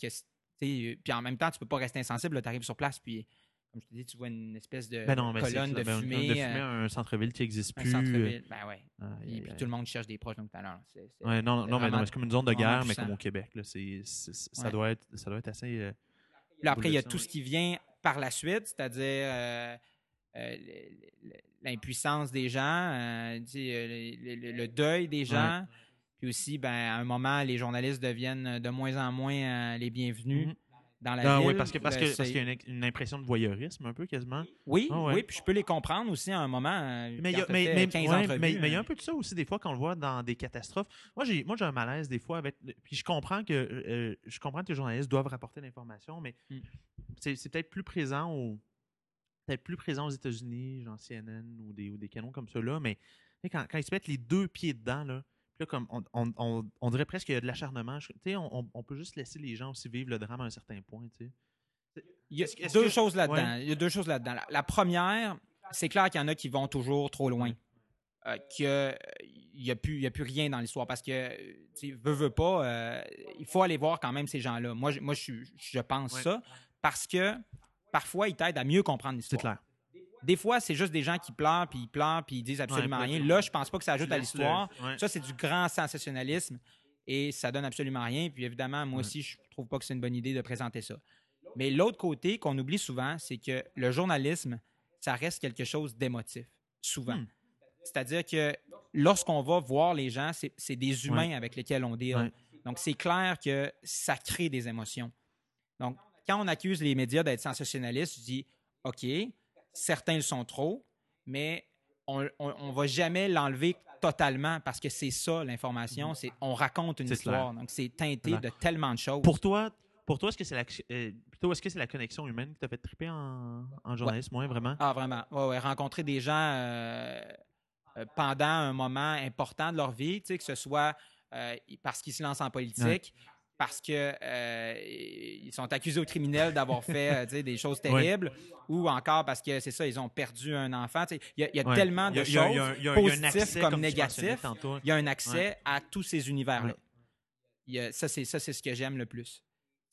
puis en même temps, tu peux pas rester insensible. Tu arrives sur place, puis comme je te dis, tu vois une espèce de Ben non, colonne de ben, fumée. de euh, un centre-ville qui n'existe un plus. centre-ville. Ben ouais. euh, Puis, aïe, puis tout le monde cherche des proches donc tout à l'heure. Ouais, non, non, mais non, c'est comme une zone de guerre, mais comme au Québec. Là, c'est, c'est- ça, Ouais. doit être, ça doit être assez. euh, là, après, il y a tout ce qui vient par la suite, c'est-à-dire euh, euh, l'impuissance des gens, euh, euh, le, le- le deuil des gens. Puis aussi, ben, à un moment, les journalistes deviennent de moins en moins euh, les bienvenus Mhm. Dans la Ah ville. oui, parce que parce que parce qu'il y a une, une impression de voyeurisme un peu quasiment. Oui, Ah ouais. oui, puis je peux les comprendre aussi à un moment. euh, Mais il y a, t'as mais, fait mais- 15 ouais, entrevues, mais- mais il y a un euh, peu de ça aussi des fois quand on le voit dans des catastrophes. Moi j'ai moi j'ai un malaise des fois avec puis je comprends que euh, je comprends que les journalistes doivent rapporter l'information mais Mm. c'est, peut-être plus présent au peut-être plus présent aux États-Unis, genre CNN ou des ou des canons comme ceux-là mais quand, quand ils se mettent les deux pieds dedans là puis là, comme on, on, on, on dirait presque qu'il y a de l'acharnement. Tu sais, On, peut juste laisser les gens aussi vivre le drame à un certain point. tu sais. Il y a deux que- choses là-dedans. ouais. Il y a deux choses là-dedans. La, la première, c'est clair qu'il y en a qui vont toujours trop loin. Euh, qu'il n'y a, plus- y a plus rien dans l'histoire parce que, tu sais, veut, veut pas, euh, il faut aller voir quand même ces gens-là. Moi, je, moi, je, je pense Ouais. ça parce que parfois, ils t'aident à mieux comprendre C'est l'histoire. clair. Des fois, c'est juste des gens qui pleurent, puis ils pleurent, puis ils disent absolument Ouais, rien. Là, je pense pas que ça ajoute à l'histoire. ouais. Ça, c'est du grand sensationnalisme et ça donne absolument rien. Puis évidemment, moi aussi, je trouve pas que c'est une bonne idée de présenter ça. Mais l'autre côté qu'on oublie souvent, c'est que le journalisme, ça reste quelque chose d'émotif, souvent. Hmm. C'est-à-dire que lorsqu'on va voir les gens, c'est c'est des humains Ouais. avec lesquels on deal. Ouais. Donc, c'est clair que ça crée des émotions. Donc, quand on accuse les médias d'être sensationnalistes, je dis, OK, certains le sont trop, mais on ne va jamais l'enlever totalement parce que c'est ça l'information, c'est on raconte une histoire. Donc, c'est teinté de tellement de choses. Pour toi, pour toi, est-ce que c'est la, euh, plutôt est-ce que c'est la connexion humaine qui t'a fait triper en, en journalisme, ouais, vraiment? Ah, vraiment. Ouais, ouais, rencontrer des gens euh, euh, pendant un moment important de leur vie, tu sais, que ce soit parce qu'ils se lancent en politique, parce que euh, ils sont accusés aux criminels d'avoir fait euh, des choses <laughs> terribles, ou encore parce que c'est ça, ils ont perdu un enfant. Il y a, il y a Ouais. tellement de a- il y a- il y choses. a- il y a- il y a un positifs accès, comme tantôt. Il y a un accès Ouais. à tous ces univers-là. Ça, c'est ça, c'est ce que j'aime le plus.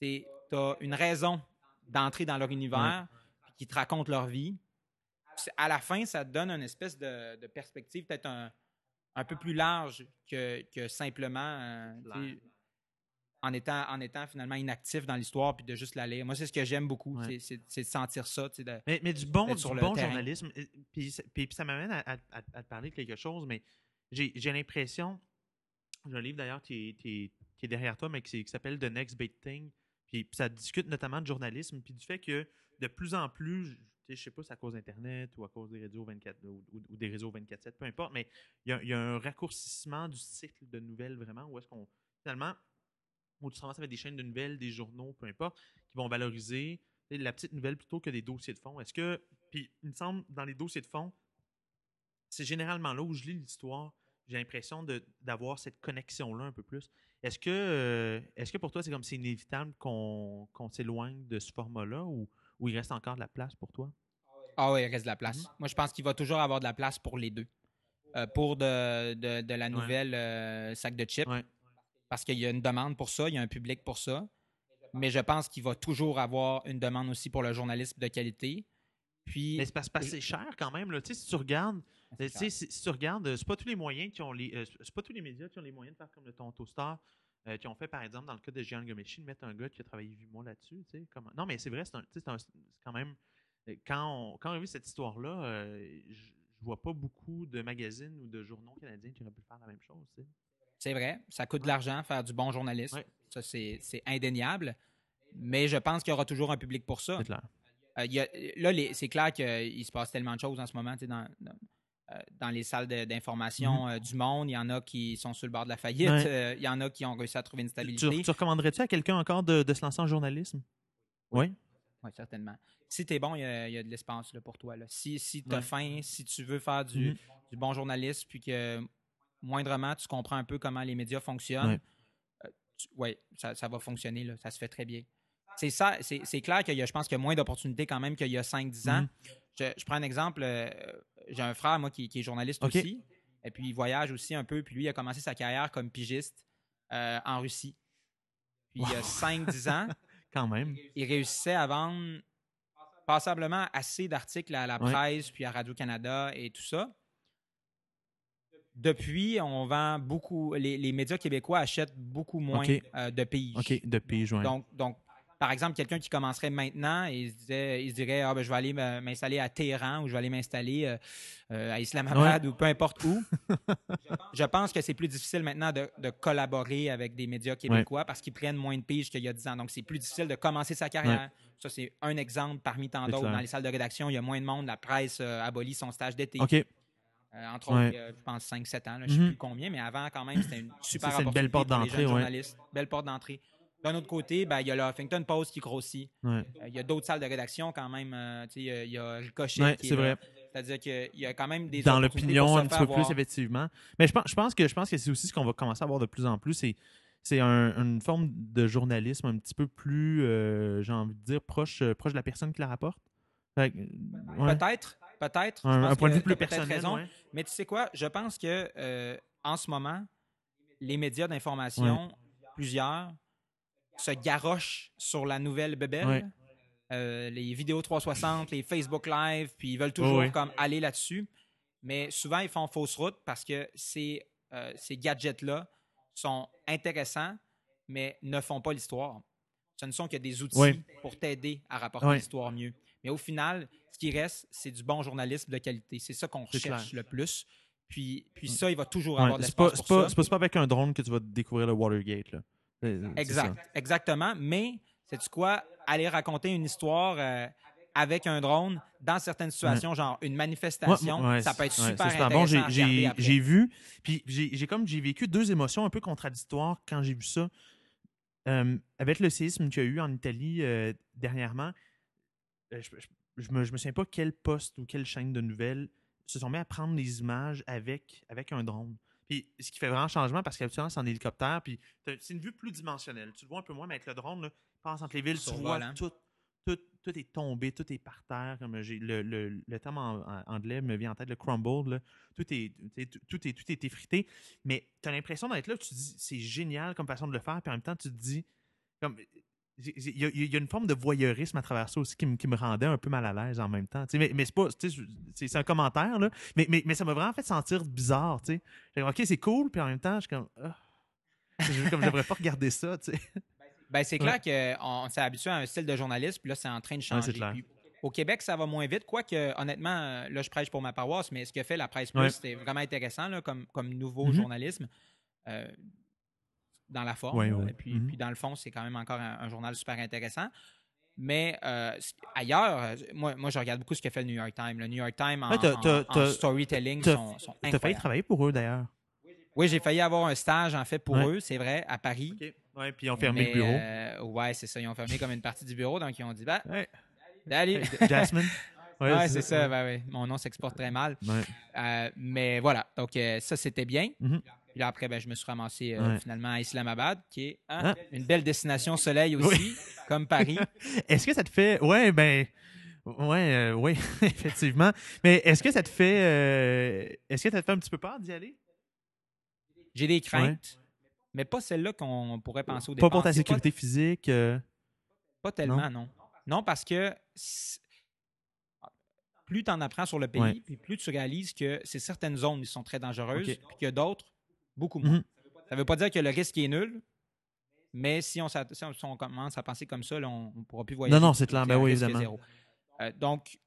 Tu as une raison d'entrer dans leur univers, qui te racontent leur vie. À la fin, ça te donne une espèce de, de perspective peut-être un, un peu plus large que, que simplement euh, en étant, en étant finalement inactif dans l'histoire puis de juste la lire. Moi, c'est ce que j'aime beaucoup, Ouais. c'est- de sentir ça. de- Mais, mais du bon, du bon journalisme. Puis, ça- puis- puis ça m'amène à, à- à- à te parler de quelque chose, mais j'ai l'impression. J'ai un livre d'ailleurs qui est, qui, qui est derrière toi, mais qui, s'appelle The Next Big Thing. Puis, puis ça discute notamment de journalisme, puis du fait que de plus en plus, je- tu sais, pas si c'est à cause d'Internet ou à cause des réseaux 24 ou, ou- ou des réseaux 24-7, peu importe, mais il y a, il y a un raccourcissement du cycle de nouvelles vraiment, où est-ce qu'on finalement, où tu avec des chaînes de nouvelles, des journaux, peu importe, qui vont valoriser la petite nouvelle plutôt que des dossiers de fond. Est-ce que, puis il me semble, dans les dossiers de fond, c'est généralement là où je lis l'histoire, j'ai l'impression d'avoir cette connexion-là un peu plus. Est-ce que, euh, est-ce que pour toi, c'est comme c'est inévitable qu'on s'éloigne de ce format-là ou, ou il reste encore de la place pour toi? Ah oui, il reste de la place. Mhm. Moi, je pense qu'il va toujours avoir de la place pour les deux. Euh, pour de, de- de la nouvelle euh, sac de chips, Ouais. Parce qu'il y a une demande pour ça, il y a un public pour ça. Mais je pense qu'il va toujours avoir une demande aussi pour le journalisme de qualité. Puis, Mais c'est parce que c'est cher quand même. Là. Si tu regardes, tu sais, si, si tu regardes, euh, c'est pas tous les moyens qui ont les. euh, c'est pas tous les médias qui ont les moyens de faire comme le Tonto Star. euh, qui ont fait, par exemple, dans le cas de Gian Gomeshi, de mettre un gars qui a travaillé 8 mois là-dessus. Comme... Non, mais c'est vrai, c'est quand même. euh, Quand on, quand on a vu cette histoire-là, euh, je vois pas beaucoup de magazines ou de journaux canadiens qui auraient pu faire la même chose. C'est vrai, ça coûte de l'argent faire du bon journalisme. Ouais. Ça, c'est indéniable. Mais je pense qu'il y aura toujours un public pour ça. C'est clair. Euh, il y a- là, c'est clair qu'il se passe tellement de choses en ce moment tu sais, dans, dans, euh, dans les salles d'information euh, du monde. Il y en a qui sont sur le bord de la faillite. Ouais. euh, il y en a qui ont réussi à trouver une Tu, stabilité. tu recommanderais-tu à quelqu'un encore de, de se lancer en journalisme? Oui. Oui, certainement. Si tu es bon, il y a, il y a de l'espace pour toi. Là. Si, si tu as Ouais. faim, si tu veux faire du, Mhm. du bon journalisme, puis que moindrement tu comprends un peu comment les médias fonctionnent, Ouais. euh, ouais, ça, ça va fonctionner. Là. Ça se fait très bien. C'est ça, c'est c'est clair qu'il y a, je pense qu'il y a moins d'opportunités quand même qu'il y a 5-10 ans. Mhm. Je, je prends un exemple. euh, J'ai un frère, moi, qui, qui est journaliste aussi. Et puis, il voyage aussi un peu. Puis lui, il a commencé sa carrière comme pigiste euh, en Russie. Puis, il y a 5-10 ans, <laughs> Quand même. il réussissait à vendre passablement assez d'articles à la presse, puis à Radio-Canada et tout ça. Depuis, on vend beaucoup. Les, les médias québécois achètent beaucoup moins euh, de pays. OK, de pige, ouais. Donc, donc, par exemple, quelqu'un qui commencerait maintenant et il se, disait, il se dirait ah, ben, je vais aller m'installer à Téhéran ou je vais aller m'installer euh, euh, à Islamabad ou peu importe où. <laughs> je pense que c'est plus difficile maintenant de, de collaborer avec des médias québécois parce qu'ils prennent moins de piges qu'il y a 10 ans. Donc, c'est plus difficile de commencer sa carrière. Ça, c'est un exemple parmi tant d'autres. Dans les salles de rédaction, il y a moins de monde. La presse euh, abolit son stage d'été. Euh, entre Ouais. je pense 5-7 ans, là, je ne sais Mhm. plus combien, mais avant, quand même, c'était une super une belle porte d'entrée, ouais. Belle porte d'entrée. D'un autre côté, ben, il y a le Huffington Post qui grossit. Ouais. Euh, Il y a d'autres salles de rédaction quand même. euh, il y a- Ricochet Ouais, qui c'est est vrai. C'est-à-dire qu'il y a quand même des Dans l'opinion, un petit peu plus, effectivement. Mais je pense, je pense que, je pense que c'est aussi ce qu'on va commencer à voir de plus en plus. C'est c'est un- une forme de journalisme un petit peu plus, j'ai envie de dire, proche, proche de la personne qui la rapporte. Que, ouais. Peut-être, peut-être. Un, un point de vue plus personnel. raison. ouais. Mais tu sais quoi? Je pense que euh, en ce moment, les médias d'information, plusieurs, se garochent sur la nouvelle bebelle. Ouais. Euh, les vidéos 360, les Facebook Live, puis ils veulent toujours comme aller là-dessus. Mais souvent, ils font fausse route parce que ces, euh, ces gadgets-là sont intéressants, mais ne font pas l'histoire. Ce ne sont que des outils pour t'aider à rapporter l'histoire mieux. Mais au final, ce qui reste, c'est du bon journalisme de qualité. C'est ça qu'on recherche clair. le plus. Puis, puis ça, il va toujours Ouais, avoir de l'espace c'est pas, pas- pas avec un drone que tu vas découvrir le Watergate. Là. Exact, exactement. Mais, sais-tu quoi? Aller raconter une histoire euh, avec un drone dans certaines situations, genre une manifestation, Ouais, ouais, ça peut être super super intéressant bon. J'ai- vu, puis j'ai comme j'ai vécu deux émotions un peu contradictoires quand j'ai vu ça. Euh, avec le séisme qu'il y a eu en Italie euh, dernièrement, je, je, je me, je me souviens pas quel poste ou quelle chaîne de nouvelles se sont mis à prendre des images avec, avec un drone. Puis ce qui fait vraiment changement parce qu'habituellement c'est en hélicoptère, puis c'est une vue plus dimensionnelle. Tu le vois un peu moins, mais avec le drone, là, passe entre les villes, tu vois hein. tout, tout, tout est tombé, tout est par terre. Comme j'ai le, le, le terme en, en anglais me vient en tête, le crumble. là. Tout est, tu sais, tout, tout est, tout est effrité. Mais tu as l'impression d'être là, tu te dis c'est génial comme façon de le faire, puis en même temps, tu te dis comme il y, a- il y a une forme de voyeurisme à travers ça aussi qui, me- qui me rendait un peu mal à l'aise en même temps. Mais, mais c'est pas, c'est un commentaire, là. Mais, mais, mais ça m'a vraiment fait sentir bizarre. tu sais. J'ai dit, OK, c'est cool, puis en même temps, je suis comme, Ah. Je- comme j'aimerais pas regarder ça. Ben, c'est clair qu'on s'est habitué à un style de journalisme, puis là, c'est en train de changer. Puis au Québec, ça va moins vite, quoique, honnêtement, euh, là, je prêche pour ma paroisse, mais ce que fait la presse plus, Ouais. c'était vraiment intéressant là, comme, comme nouveau Mhm. journalisme. euh, dans la forme. Ouais, ouais. Et puis, puis dans le fond, c'est quand même encore un, un journal super intéressant. Mais euh, ailleurs, euh, moi, moi, je regarde beaucoup ce que fait le New York Times. Le New York Times en, Ouais, en- storytelling sont, sont T'as failli incroyables. travailler pour eux, d'ailleurs. Oui, j'ai failli avoir un stage, en fait, pour eux, c'est vrai, à Paris. Ouais, puis ils ont fermé Mais, le bureau. euh, ouais, c'est ça. Ils ont fermé comme une partie du bureau, donc ils ont dit, bah, salut. Jasmine. <laughs> Ouais, c'est ça. ben oui. Mon nom s'exporte très mal. Ouais. Euh, mais voilà. Donc, euh, ça, c'était bien. Mhm. Puis là, après, ben, je me suis ramassé euh, Ouais. finalement à Islamabad, qui est hein, Ah. une belle destination soleil aussi, comme Paris. <laughs> Est-ce que ça te fait. Ouais, ben. Ouais, euh, oui, <laughs> effectivement. Mais est-ce que ça te fait. euh, Est-ce que ça te fait un petit peu peur d'y aller? J'ai des craintes, mais pas celle-là qu'on pourrait penser au Pas départ. pour ta sécurité physique. euh, Pas, tellement, non. non. parce que plus tu en apprends sur le pays, Ouais. puis plus tu réalises que c'est certaines zones qui sont très dangereuses, Ok. puis qu'il y a d'autres beaucoup moins. Mhm. Ça ne veut pas dire que le risque est nul, mais si on, si commence à penser comme ça, là, on ne pourra plus voyager. Non, non, c'est clair. Ben oui, évidemment. zéro. Euh, donc,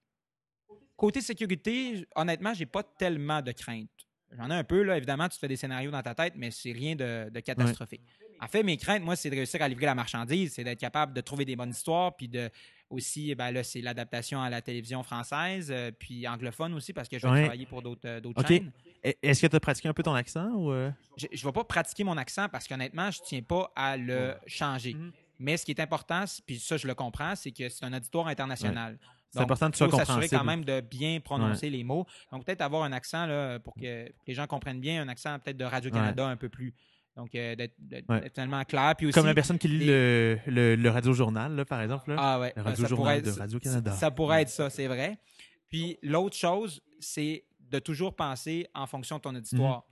côté sécurité, honnêtement, j'ai pas tellement de craintes. J'en ai un peu, là. Évidemment, tu te fais des scénarios dans ta tête, mais c'est rien de, de catastrophique. En fait, mes craintes, moi, c'est de réussir à livrer la marchandise, c'est d'être capable de trouver des bonnes histoires, puis de aussi, ben là, c'est l'adaptation à la télévision française, euh, puis anglophone aussi, parce que je vais Ouais. travailler pour d'autres euh, d'autres Ok. chaînes. E- Est-ce que tu as pratiqué un peu ton accent ou. euh? Je ne vais pas pratiquer mon accent parce qu'honnêtement, je ne tiens pas à le changer. Mhm. Mais ce qui est important, puis ça, je le comprends, c'est que c'est un auditoire international. C'est important faut s'assurer quand même de bien prononcer les mots. Donc, peut-être avoir un accent là, pour que les gens comprennent bien, un accent peut-être de Radio-Canada un peu plus. Donc, euh, d'être Ouais. tellement clair. Puis aussi, Comme la personne qui lit les- le, le, le radio-journal, par exemple. Là. Ah ouais, le radio-journal pourrait de Radio-Canada. Ça pourrait être ça, c'est vrai. Puis l'autre chose, c'est de toujours penser en fonction de ton auditoire.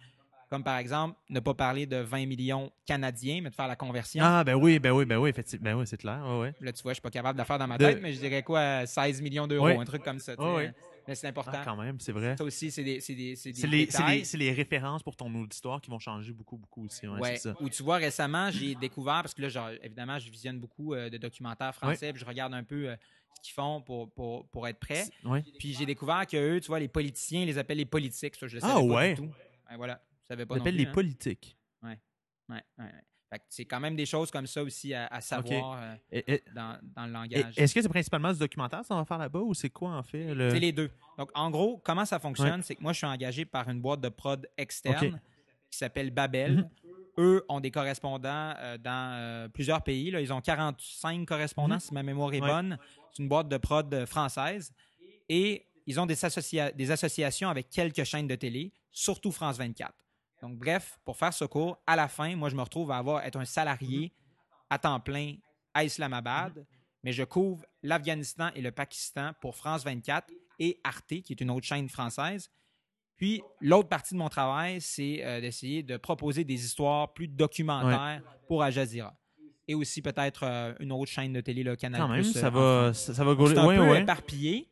Comme par exemple, ne pas parler de 20 millions canadiens, mais de faire la conversion. Ah, ben oui, ben oui, ben oui, effectivement. Ben oui, c'est clair. Ouais. Là, tu vois, je suis pas capable de la faire dans ma De- tête, mais je dirais quoi, 16 millions d'euros, un truc comme ça. sais. ouais. Mais c'est important. Ah, quand même, c'est vrai. ça aussi, c'est des, c'est des, c'est des les, c'est détails. les, c'est les références pour ton auditoire qui vont changer beaucoup, beaucoup aussi. Ouais, Ouais, c'est ça. Ou tu vois, récemment, j'ai découvert, parce que là, genre, évidemment, je visionne beaucoup euh, de documentaires français, puis je regarde un peu euh, ce qu'ils font pour, pour, pour être prêt. Ouais. Puis j'ai découvert que eux, tu vois, les politiciens, ils les appellent les politiques. Ça, je le Ah, savais pas ouais. du tout. Ouais, voilà, savais pas On appelle les hein. politiques. Ouais, ouais, ouais. Fait que c'est quand même des choses comme ça aussi à, à savoir euh, Et- et- dans, dans le langage. Est-ce que c'est principalement ce documentaire ça va faire là-bas ou c'est quoi en fait? Le... C'est les deux. Donc, en gros, comment ça fonctionne, c'est que moi, je suis engagé par une boîte de prod externe qui s'appelle Babel. Mhm. Eux ont des correspondants euh, dans euh, plusieurs pays. Là. Ils ont 45 correspondants, Mhm. si ma mémoire est Ouais. bonne. C'est une boîte de prod française. Et ils ont des, associa- des associations avec quelques chaînes de télé, surtout France 24. Donc, bref, pour faire ce cours, à la fin, moi, je me retrouve à avoir, être un salarié à temps plein à Islamabad, mais je couvre l'Afghanistan et le Pakistan pour France 24 et Arte, qui est une autre chaîne française. Puis, l'autre partie de mon travail, c'est euh, d'essayer de proposer des histoires plus documentaires pour Al Jazeera. Et aussi peut-être euh, une autre chaîne de télé, le Canal+. Quand même, Plus, ça euh, va, ça, ça va c'est gauler. un Ouais, peu ouais. éparpillé.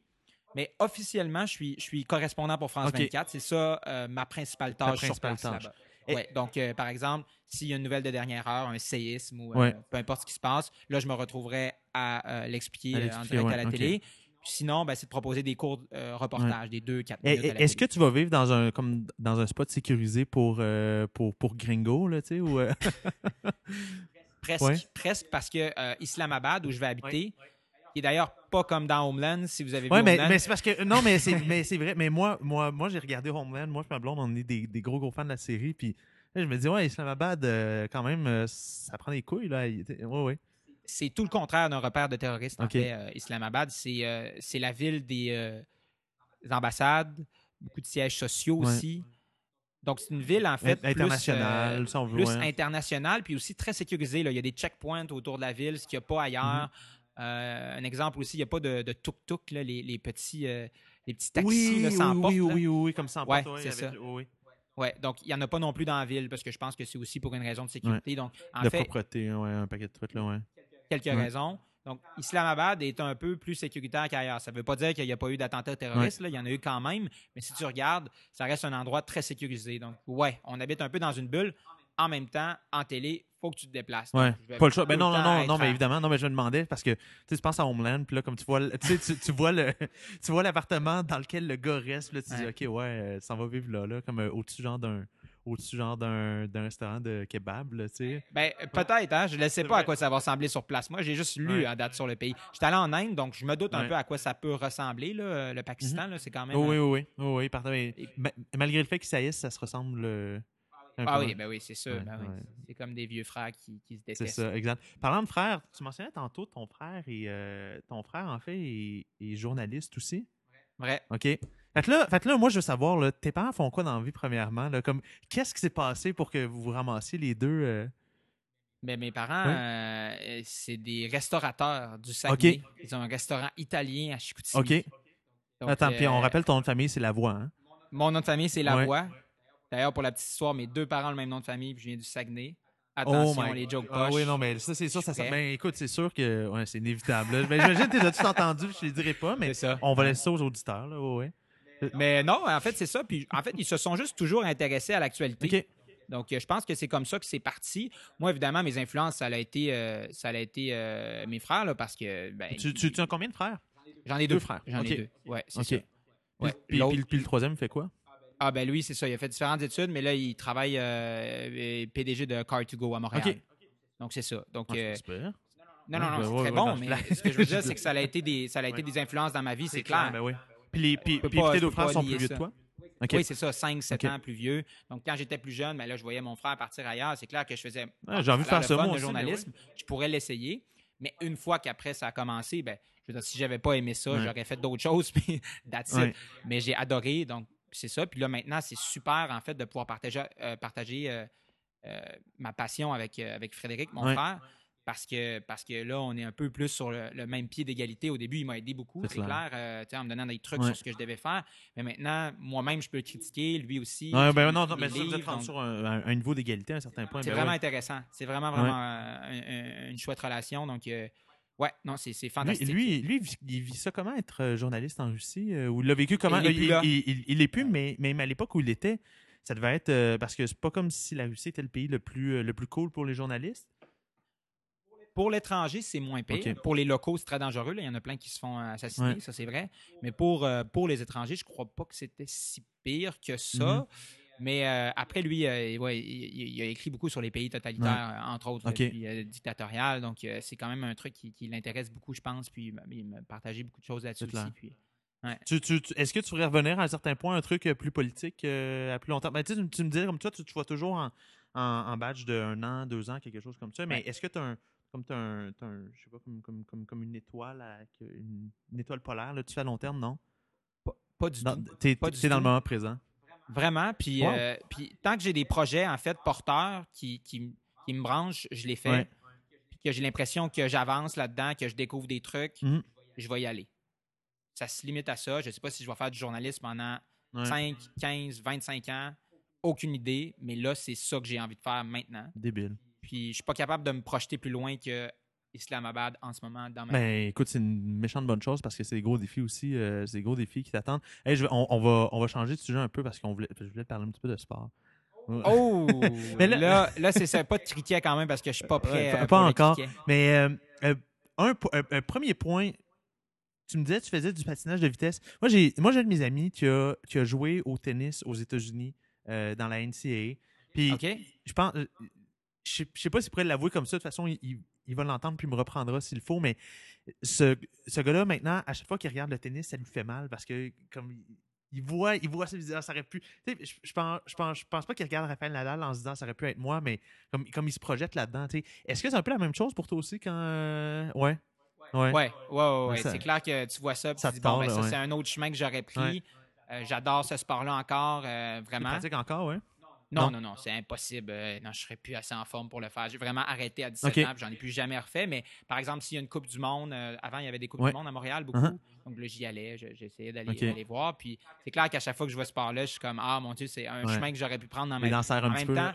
Mais officiellement, je suis, je suis correspondant pour France OK. 24. C'est ça euh, ma principale tâche sur principale place tâche. Et- Ouais, donc, euh, par exemple, s'il y a une nouvelle de dernière heure, un séisme ou euh, peu importe ce qui se passe, là, je me retrouverai à l'expliquer en direct ouais, à la télé. Sinon, ben, c'est de proposer des courts euh, reportages, des deux, quatre minutes. Est-ce que tu vas vivre dans un comme dans un spot sécurisé pour euh, pour, pour Gringo là, tu sais ou euh, <laughs> Presque, Ouais. presque parce que Islamabad, où je vais habiter, qui est d'ailleurs pas comme dans Homeland, si vous avez vu Ouais, mais, Homeland. mais c'est parce que non mais c'est mais c'est vrai mais moi moi moi j'ai regardé Homeland, moi et ma blonde on est des, des gros gros fans de la série puis là, je me dis ouais Islamabad euh, quand même euh, ça prend des couilles là, ouais ouais. c'est tout le contraire d'un repère de terroristes, en OK. fait, euh, Islamabad. C'est c'est la ville des, des ambassades, beaucoup de sièges sociaux Ouais. aussi. Donc, c'est une ville, en fait, plus, international, euh, veut. plus internationale, puis aussi très sécurisée. là. Il y a des checkpoints autour de la ville, ce qu'il n'y a pas ailleurs. Mm-hmm. Euh, un exemple aussi, il n'y a pas de, de tuk-tuk, là, les, les petits, euh, les petits taxis oui, là, sans oui, porte. oui, là. oui, oui, comme ça en Ouais, porte, c'est ça. oui. Ouais, donc, il n'y en a pas non plus dans la ville, parce que je pense que c'est aussi pour une raison de sécurité. Donc, en de fait, propreté, ouais, un paquet de trucs là, ouais. quelques Ouais. raisons. Donc, Islamabad est un peu plus sécuritaire qu'ailleurs. Ça ne veut pas dire qu'il n'y a pas eu d'attentats terroristes. là. Il y en a eu quand même. Mais si tu regardes, ça reste un endroit très sécurisé. Donc, ouais, on habite un peu dans une bulle. En même temps, en télé, faut que tu te déplaces. Ouais, pas le choix. Ben non, non, non, non, mais évidemment, non, mais je me demandais parce que tu penses à Homeland, puis là, comme tu vois, le- tu sais, tu, tu vois le, <laughs> tu vois l'appartement dans lequel le gars reste, puis là, tu Ouais. dis, ok, ouais, euh, ça va vivre là, là, comme euh, au-dessus genre d'un, au-dessus genre d'un, d'un restaurant de kebab, là, tu sais. Ben, euh, peut-être, hein? Je ne sais pas à quoi ça va ressembler sur place. Moi, j'ai juste lu Ouais. en date sur le pays. J'étais allé en Inde, donc je me doute un Ouais. Mhm. peu à quoi ça peut ressembler, là, le Pakistan. là, C'est quand même. Oh, oui, un- oui, oui, oui, oui, pardon, mais Et- ma- malgré le fait qu'ils saillissent, ça se ressemble. euh, Ah oui, ben oui, c'est sûr. Ouais, ben oui. ouais. C'est comme des vieux frères qui, qui se C'est détestent. ça, exact. Parlant de frère, tu mentionnais tantôt ton frère et euh, ton frère en fait est, est journaliste aussi. Vrai. OK. Fait que là, fait que là, moi, je veux savoir, là, tes parents font quoi dans la vie, premièrement? Là, comme, qu'est-ce qui s'est passé pour que vous vous ramassiez les deux? euh? Ben, mes parents, euh, c'est des restaurateurs du Saguenay. Ils ont un restaurant italien à Chicoutimi. OK. Donc, Attends, puis on rappelle ton nom de famille, c'est la voix, hein? Mon nom de famille, c'est Lavoie. Ouais. D'ailleurs, pour la petite histoire, mes deux parents ont le même nom de famille, puis je viens du Saguenay. Oh Attention, les jokes Ah poches. oui, non, mais ça, c'est sûr, ça, ça-. Ben, écoute, c'est sûr que ouais, c'est inévitable. Ben, j'imagine que tu as tout entendu, je ne dirai pas, mais ça. on va laisser ça aux auditeurs, là, ouais. Mais non, en fait, c'est ça. Puis, en fait, ils se sont juste toujours intéressés à l'actualité. Donc, je pense que c'est comme ça que c'est parti. Moi, évidemment, mes influences, ça a été, euh, ça a été euh, mes frères, là, parce que ben, Tu, tu, tu as combien de frères? j'en ai deux. deux frères. J'en ai deux. Ouais, c'est ça. Ouais. puis- puis le troisième fait quoi? Ah ben lui, c'est ça. Il a fait différentes études, mais là, il travaille euh, PDG de Car2Go à Montréal. OK. Donc c'est ça. Donc Ah, c'est euh, non, non, non, c'est ouais, très ouais, bon, mais ce que je veux dire, <laughs> c'est que ça a été des, ça a été des influences dans ma vie, c'est clair. Ben oui. Puis, les, puis, puis pas- deux frères sont plus vieux que toi? Oui, c'est ça, 5, 7 OK. ans plus vieux. Donc, quand j'étais plus jeune, ben là, je voyais mon frère partir ailleurs. C'est clair que je faisais. Ah, j'ai envie de faire le mais journalisme. Je pourrais l'essayer. Mais une fois qu'après ça a commencé, ben, je veux dire, si j'avais pas aimé ça, Ouais. j'aurais fait d'autres <laughs> choses. Puis, that's it. Ouais. Mais j'ai adoré. Donc, c'est ça. Puis là, maintenant, c'est super, en fait, de pouvoir partager, euh, partager euh, euh, ma passion avec, avec Frédéric, mon Ouais. frère. Parce que, parce que là, on est un peu plus sur le, le même pied d'égalité. Au début, il m'a aidé beaucoup, C'est clair. en me donnant des trucs Ouais. sur ce que je devais faire. Mais maintenant, moi-même, je peux le critiquer, lui aussi. Ouais, ben non, mais ça, vous êtes donc sur un, un- un niveau d'égalité à un certain point. C'est ben vraiment intéressant. C'est vraiment, vraiment un- un- une chouette relation. Donc, ouais, non, c'est Lui, fantastique. lui, lui, il vit- ça comment être euh, journaliste en Russie? euh, ou il l'a vécu comment? Il est plus il, il- plus, mais même à l'époque où il était, ça devait être. euh, parce que c'est pas comme si la Russie était le pays le plus, euh, le plus cool pour les journalistes. Pour l'étranger, c'est moins pire. Pour les locaux, c'est très dangereux. là. Il y en a plein qui se font assassiner, Ouais. ça c'est vrai. Mais pour, euh, pour les étrangers, je crois pas que c'était si pire que ça. Mhm. Mais euh, après, lui, euh, ouais, il, il a écrit beaucoup sur les pays totalitaires, euh, entre autres, puis euh, dictatorial. Donc, c'est quand même un truc qui, qui l'intéresse beaucoup, je pense. Puis, il m'a partagé beaucoup de choses là-dessus aussi. Puis, Tu, tu- tu- Est-ce que tu pourrais revenir à un certain point, un truc plus politique à plus longtemps? Ben, tu, tu me disais comme toi, tu te vois toujours en, en, en badge de un an, deux ans, quelque chose comme ça. Mais est-ce que tu as un. Comme tu un, je sais pas, comme, comme, comme, comme une étoile, une, une étoile polaire, là, tu fais à long terme, non? pas du Non, tout. Pas du t'es dans le moment présent. Vraiment. Puis, Wow. euh, puis tant que j'ai des projets, en fait, porteurs qui, qui, me branchent, je les fais. Ouais. Puis que j'ai l'impression que j'avance là-dedans, que je découvre des trucs, Mhm. je vais y aller. Ça se limite à ça. Je ne sais pas si je vais faire du journalisme pendant Ouais. 5, 15, 25 ans. Aucune idée. Mais là, c'est ça que j'ai envie de faire maintenant. Débile. Puis je suis pas capable de me projeter plus loin que Islamabad en ce moment dans ma Ben, écoute, c'est une méchante bonne chose parce que c'est des gros défis aussi. euh, c'est des gros défis qui t'attendent. Hey, je vais- on, on va, on va changer de sujet un peu parce qu'on voulait, je voulais te parler un petit peu de sport. Oh! <laughs> Mais là- là, là, c'est ça. Pas de cricket quand même parce que je suis pas prêt. Euh, pas encore. Mais euh, euh, un, premier point, tu me disais que tu faisais du patinage de vitesse. Moi, j'ai moi j'ai de mes amis qui a, qui a joué au tennis aux États-Unis dans la NCAA. Puis je pense, je sais, pas s'il pourrait l'avouer comme ça. De toute façon, il, il- il va l'entendre puis il me reprendra s'il faut. Mais ce, ce gars-là, maintenant, à chaque fois qu'il regarde le tennis, ça lui fait mal parce que comme il, voit, il voit ça, il dit, Ah, ça aurait pu. Tu sais, je, je pense, je pense, je pense pas qu'il regarde Raphaël Nadal en se disant ça aurait pu être moi, mais comme, comme il se projette là-dedans. tu sais. Est-ce que c'est un peu la même chose pour toi aussi quand. euh, Ouais? Ouais. Ouais, ouais, ouais, ouais. Ça- C'est clair que tu vois ça, puis ça tu dis, bon, ben, ça, c'est un autre chemin que j'aurais pris. Euh, J'adore ce sport-là encore, euh, Tu vraiment. pratiques encore, ouais. Non, Non. non, non, c'est impossible. Euh, non, je serais plus assez en forme pour le faire. J'ai vraiment arrêté à 17 Ok. ans, j'en ai plus jamais refait. Mais par exemple, s'il y a une Coupe du Monde, euh, avant, il y avait des Coupes Ouais. du Monde à Montréal, beaucoup. Uh-huh. Donc là, j'y allais, je- j'essayais d'aller voir. Puis c'est clair qu'à chaque fois que je vois ce sport-là, je suis comme, ah mon Dieu, c'est un Ouais. chemin que j'aurais pu prendre dans ma vie. En un petit même peu. temps.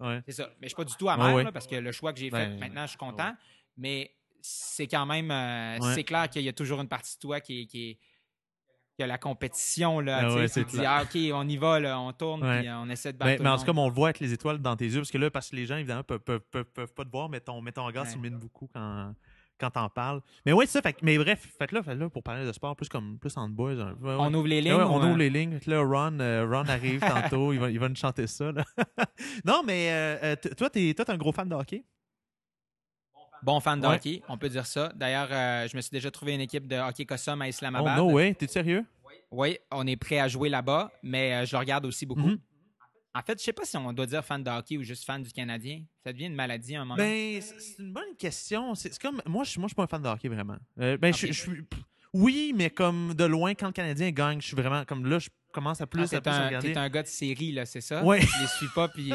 Ouais. C'est ça. Mais je suis pas du tout amer là, parce que le choix que j'ai Ben, fait, maintenant, je suis content. Mais c'est quand même. euh. C'est clair qu'il y a toujours une partie de toi qui est. Qui est que la compétition, là, Ah tu ouais, ah, OK, on y va, là, on tourne, Ouais. puis on essaie de battre Mais, tout mais en tout cas, on le voit avec les étoiles dans tes yeux, parce que là, parce que les gens, évidemment, peuvent, peuvent, peuvent, peuvent pas te voir, mais ton, mais ton regard Ouais. s'illumine beaucoup quand, quand t'en parles. Mais ouais, c'est ça. Fait, mais bref, faites-là, faites-là pour parler de sport, plus comme plus en boys. On ouvre les lignes. On ouvre les lignes. Fait Là, Ron, euh, Ron arrive tantôt. il, va, il va nous chanter ça. là. <laughs> non, mais euh, euh, toi, t'es toi, t'es un gros fan de hockey? Bon fan de Ouais. hockey, on peut dire ça. D'ailleurs, euh, je me suis déjà trouvé une équipe de hockey Cossum à Oh, Islamabad. no way. T'es sérieux? Oui, on est prêt à jouer là-bas, mais euh, je le regarde aussi beaucoup. Mhm. En fait, je sais pas si on doit dire fan de hockey ou juste fan du Canadien. Ça devient une maladie à un moment. Ben, c'est une bonne question. C'est comme. Moi, je moi, je suis pas un fan de hockey, vraiment. Euh, ben, je- je suis. Oui, mais comme de loin, quand le Canadien gagne, je suis vraiment. Comme là, je commence à plus, Ah, à plus un, regarder. t'es un gars de série, là, c'est ça? Ouais. Je les suis pas, puis